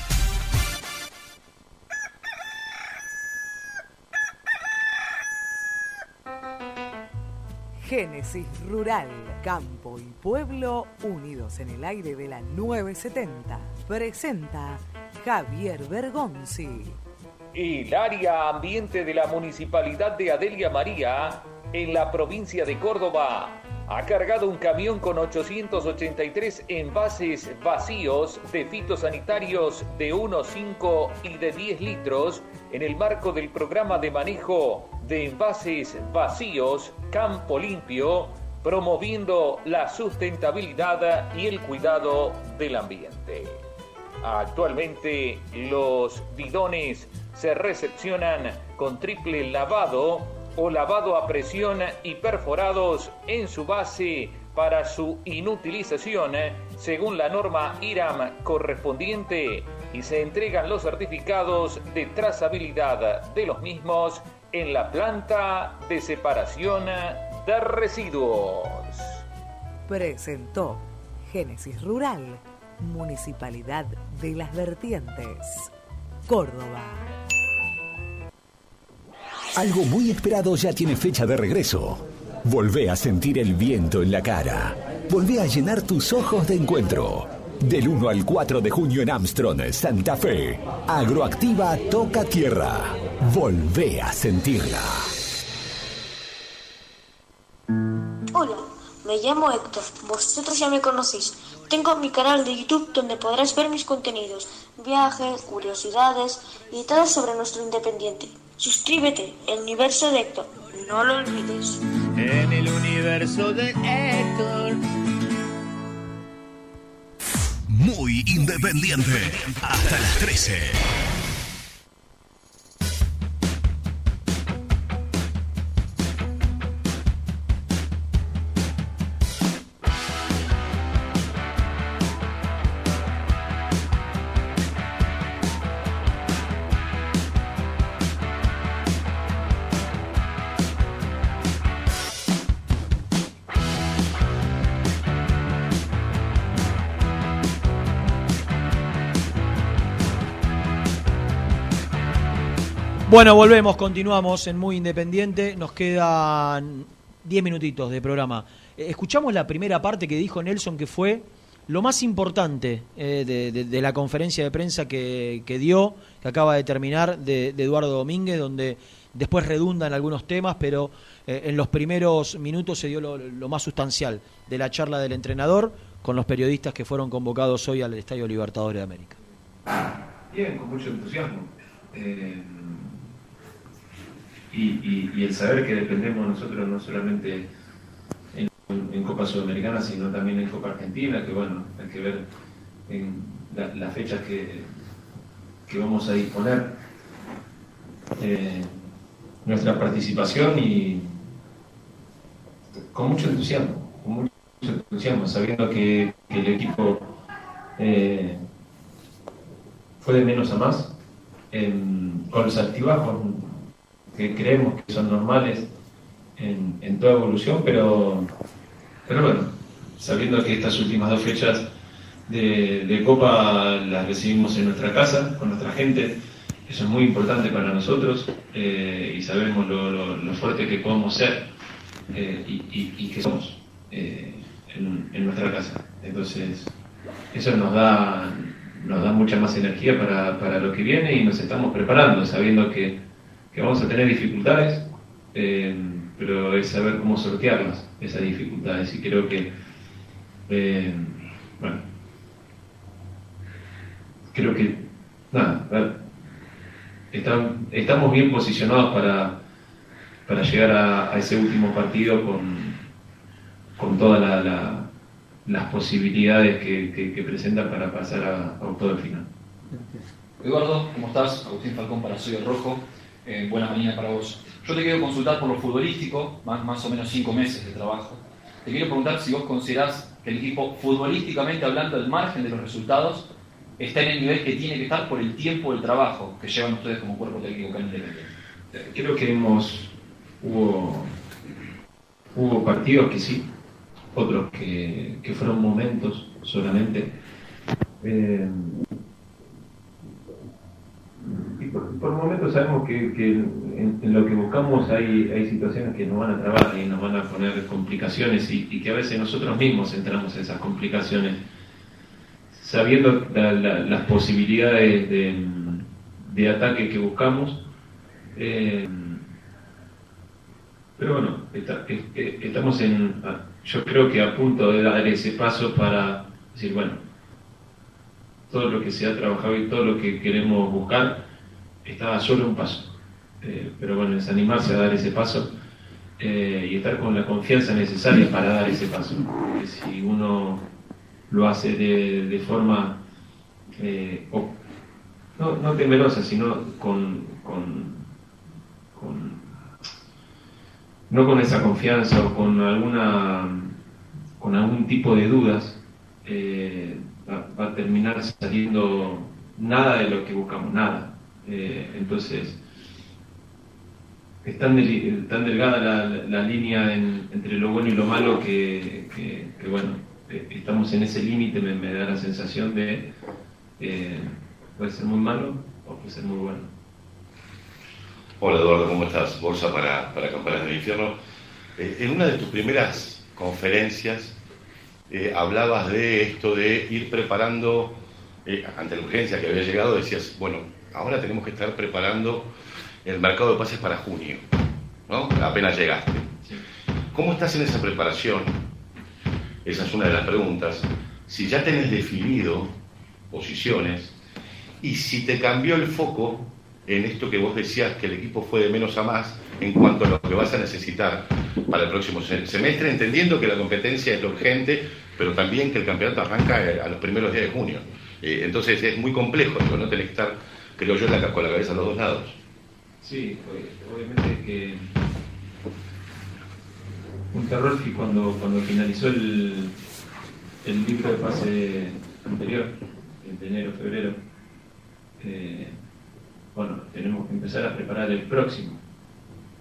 Génesis Rural, Campo y Pueblo unidos en el aire de la 970. Presenta Javier Bergonzi. El área ambiente de la Municipalidad de Adelia María, en la provincia de Córdoba, ha cargado un camión con 883 envases vacíos de fitosanitarios de 1, 5 y de 10 litros en el marco del programa de manejo de envases vacíos Campo Limpio, promoviendo la sustentabilidad y el cuidado del ambiente. Actualmente los bidones se recepcionan con triple lavado o lavado a presión y perforados en su base para su inutilización según la norma IRAM correspondiente y se entregan los certificados de trazabilidad de los mismos en la planta de separación de residuos. Presentó Génesis Rural, Municipalidad de las Vertientes, Córdoba. Algo muy esperado ya tiene fecha de regreso. Volvé a sentir el viento en la cara. Volvé a llenar tus ojos de encuentro. Del 1 al 4 de junio en Armstrong, Santa Fe. Agroactiva toca tierra. Volvé a sentirla. Hola, me llamo Héctor. Vosotros ya me conocéis. Tengo mi canal de YouTube donde podrás ver mis contenidos, viajes, curiosidades y todo sobre nuestro independiente. Suscríbete, el universo de Héctor. No lo olvides. En el universo de Héctor. Muy independiente. Hasta las 13. Bueno, volvemos, continuamos en Muy Independiente. Nos quedan 10 minutitos de programa. Eh, Escuchamos la primera parte que dijo Nelson, que fue lo más importante eh, de, la conferencia de prensa que, dio, que acaba de terminar, de, Eduardo Domínguez, donde después redunda en algunos temas, pero eh, en los primeros minutos se dio lo, más sustancial de la charla del entrenador con los periodistas que fueron convocados hoy al Estadio Libertadores de América. Bien, con mucho entusiasmo. Y, y- el saber que dependemos nosotros no solamente en, Copa Sudamericana, sino también en Copa Argentina, que bueno, hay que ver en la- las fechas que, que vamos a disponer eh, nuestra participación y con mucho entusiasmo, con mucho entusiasmo, sabiendo que, el equipo eh, fue de menos a más, con los altibajos que creemos que son normales en, toda evolución, pero, pero bueno, sabiendo que estas últimas dos fechas de, Copa las recibimos en nuestra casa, con nuestra gente, eso es muy importante para nosotros eh, y sabemos lo, lo- fuerte que podemos ser eh, y, y- y que somos eh, en, en nuestra casa. Entonces, eso nos da, nos da mucha más energía para, para lo que viene y nos estamos preparando, sabiendo que, que vamos a tener dificultades, eh, pero es saber cómo sortearlas, esas dificultades. Y creo que, eh, bueno, creo que, nada, a estamos bien posicionados para, para llegar a, ese último partido con, con todas la- la- las posibilidades que, que- que presentan para pasar a, a octavo final. Eduardo, ¿cómo estás? Agustín Falcón para Soy Rojo. Eh, buena mañana para vos. Yo te quiero consultar por lo futbolístico, más, más o menos cinco meses de trabajo. Te quiero preguntar si vos considerás que el equipo, futbolísticamente hablando, al margen de los resultados, está en el nivel que tiene que estar por el tiempo del trabajo que llevan ustedes como cuerpo técnico Independiente. Creo que hemos hubo hubo partidos que sí, otros que, que fueron momentos solamente. Eh, por, por momentos sabemos que, en, lo que buscamos hay, hay situaciones que nos van a trabar y nos van a poner complicaciones y, que a veces nosotros mismos entramos en esas complicaciones sabiendo la- la- las posibilidades de, de ataque que buscamos. eh, pero bueno, estamos en, yo creo que a punto de dar ese paso para decir, bueno, todo lo que se ha trabajado y todo lo que queremos buscar está a solo un paso. Eh, pero bueno, es animarse a dar ese paso eh, y estar con la confianza necesaria para dar ese paso. Porque si uno lo hace de, de forma, eh, no, no temerosa, sino con, con- con- no con esa confianza o con alguna con algún tipo de dudas, va a terminar saliendo nada de lo que buscamos, nada. Eh, entonces, es tan, deli- tan delgada la, la línea en- entre lo bueno y lo malo que, bueno, eh, estamos en ese límite, me, da la sensación de eh, puede ser muy malo o puede ser muy bueno. Hola Eduardo, ¿cómo estás? Bolsa para, para Campanas del Infierno. Eh, en una de tus primeras conferencias eh, hablabas de esto de ir preparando, eh, ante la urgencia que había llegado, decías, bueno, ahora tenemos que estar preparando el mercado de pases para junio, ¿no? Apenas llegaste. ¿Cómo estás en esa preparación? Esa es una de las preguntas. Si ya tenés definido posiciones y si te cambió el foco en esto que vos decías que el equipo fue de menos a más en cuanto a lo que vas a necesitar para el próximo se- semestre, entendiendo que la competencia es lo urgente, pero también que el campeonato arranca eh, a los primeros días de junio. Eh, entonces es muy complejo, no tenés que estar, creo yo, la- con la cabeza a los dos lados. Sí, ob- obviamente que un terror que cuando, cuando finalizó el, el libro de pase anterior, de enero, febrero, eh, bueno, tenemos que empezar a preparar el próximo,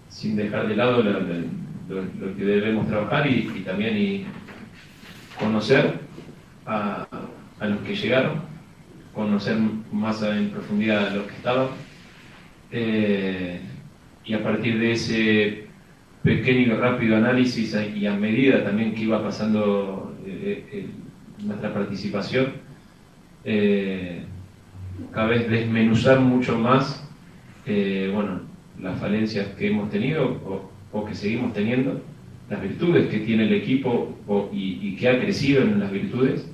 sin dejar de lado la- la- lo, lo que debemos trabajar y, y también y conocer a, a los que llegaron, conocer más en profundidad a los que estaban eh, y a partir de ese pequeño y rápido análisis y a medida también que iba pasando eh, eh, nuestra participación, cada vez desmenuzar mucho más bueno, las falencias que hemos tenido o, que seguimos teniendo, las virtudes que tiene el equipo y, que ha crecido en las virtudes,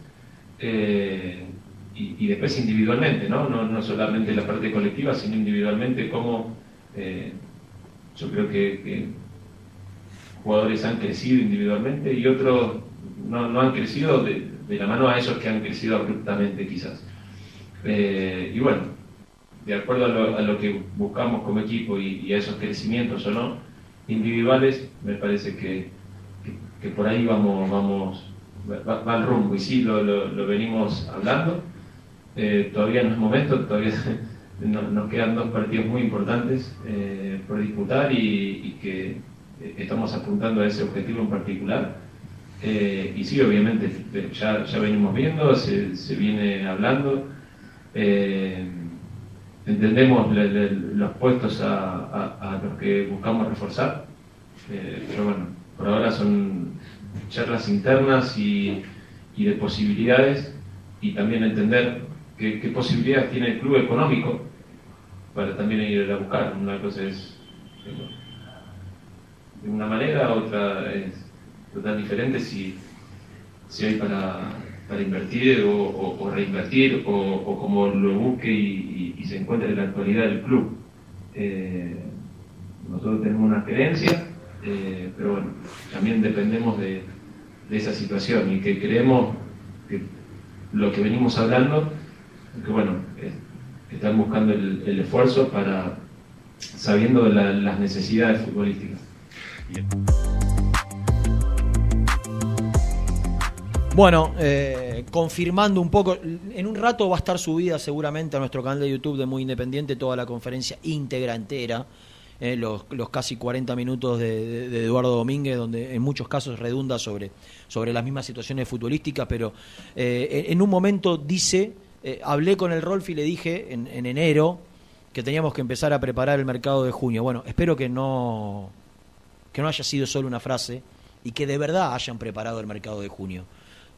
y, después individualmente, ¿no? ¿no? no solamente la parte colectiva, sino individualmente, cómo eh, yo creo que, jugadores han crecido individualmente y otros no, han crecido de, la mano a esos que han crecido abruptamente quizás. Eh, y bueno, de acuerdo a lo, a lo que buscamos como equipo y, a esos crecimientos o no, individuales, me parece que, que, por ahí vamos, vamos va, el rumbo y sí, lo, lo venimos hablando. Eh, todavía no es momento, todavía no- nos quedan dos partidos muy importantes eh, por disputar y, que eh, estamos apuntando a ese objetivo en particular. Y sí, obviamente, ya, ya venimos viendo, se, se viene hablando. Entendemos los puestos a, a- los que buscamos reforzar, pero bueno, por ahora son charlas internas y, y de posibilidades y también entender qué, qué posibilidades tiene el club económico para también ir a buscar. Una cosa es eh, de una manera, otra es total diferente si, si hay para, para invertir o, o- o reinvertir o, como lo busque y se encuentre en la actualidad del club. Eh, nosotros tenemos una gerencia, eh, pero bueno, también dependemos de, de esa situación y que creemos que lo que venimos hablando, que bueno, eh, están buscando el, el esfuerzo para, sabiendo la- las necesidades futbolísticas. Bueno, eh, confirmando un poco, en un rato va a estar subida seguramente a nuestro canal de YouTube de Muy Independiente toda la conferencia íntegra entera, eh, los, los casi 40 minutos de, de- de Eduardo Domínguez, donde en muchos casos redunda sobre, sobre las mismas situaciones futbolísticas, pero eh, en en un momento dice, eh, hablé con el Rolf y le dije en, en enero que teníamos que empezar a preparar el mercado de junio. Bueno, espero que no, que no haya sido solo una frase y que de verdad hayan preparado el mercado de junio.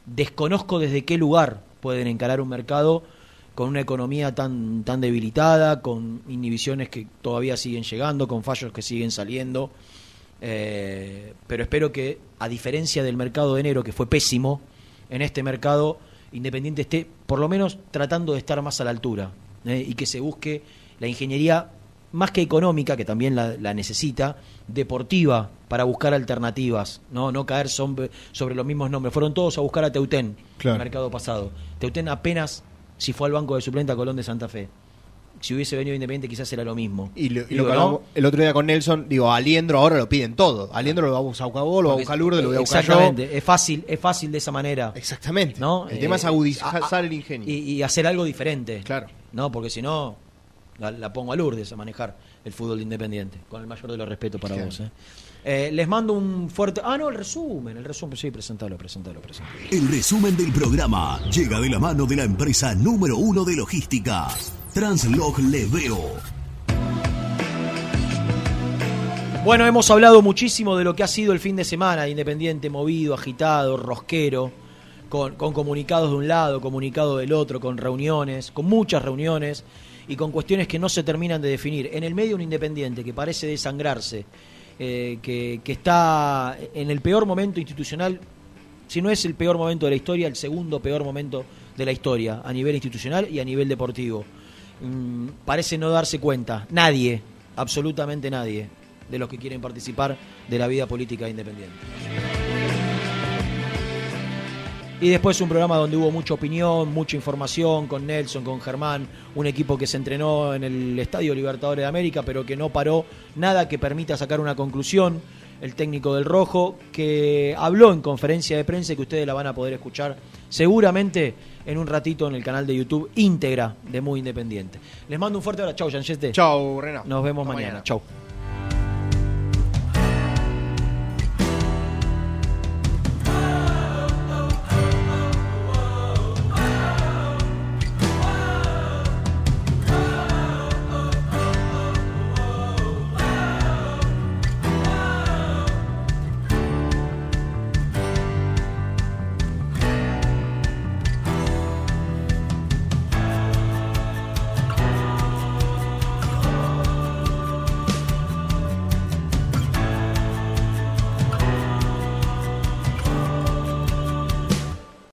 Desconozco desde qué lugar pueden encarar un mercado con una economía tan, tan debilitada, con inhibiciones que todavía siguen llegando, con fallos que siguen saliendo. Eh, pero espero que, a diferencia del mercado de enero, que fue pésimo, en este mercado Independiente esté por lo menos tratando de estar más a la altura eh, y que se busque la ingeniería más que económica, que también la, la necesita, deportiva, para buscar alternativas, no, no caer sobre, sobre los mismos nombres. Fueron todos a buscar a Teutén Claro. el mercado pasado. Teutén apenas si fue al banco de suplente a Colón de Santa Fe. Si hubiese venido Independiente quizás era lo mismo. Y lo, y Digo, lo que ¿no? hablamos el otro día con Nelson, digo, a Liendro ahora lo piden todo. A Liendro lo va a buscar vos, lo va a buscar Lourdes, lo voy a buscar yo. Exactamente, es fácil, es fácil de esa manera. Exactamente. ¿no? El tema es agudizar el ingenio. Y, y hacer algo diferente. Claro. No, porque si no, la, la pongo a Lourdes a manejar el fútbol de Independiente, con el mayor de los respetos para Claro. vos. ¿eh? Eh, les mando un fuerte. Ah, no, el resumen, el resumen, sí, presentalo, presentalo, presentalo. El resumen del programa llega de la mano de la empresa número uno de logística, Translog Leveo. Bueno, hemos hablado muchísimo de lo que ha sido el fin de semana de Independiente, movido, agitado, rosquero, con, comunicados de un lado, comunicado del otro, con reuniones, con muchas reuniones y con cuestiones que no se terminan de definir. En el medio un Independiente que parece desangrarse, eh, que está en el peor momento institucional, si no es el peor momento de la historia, el segundo peor momento de la historia, a nivel institucional y a nivel deportivo. Mm, parece no darse cuenta, nadie, absolutamente nadie, de los que quieren participar de la vida política independiente. Y después un programa donde hubo mucha opinión, mucha información con Nelson, con Germán, un equipo que se entrenó en el Estadio Libertadores de América, pero que no paró nada que permita sacar una conclusión. El técnico del Rojo, que habló en conferencia de prensa que ustedes la van a poder escuchar seguramente en un ratito en el canal de YouTube íntegra de Muy Independiente. Les mando un fuerte abrazo. Chau, Yanchete. Chau, Renato. Nos vemos Hasta mañana. mañana. Chau.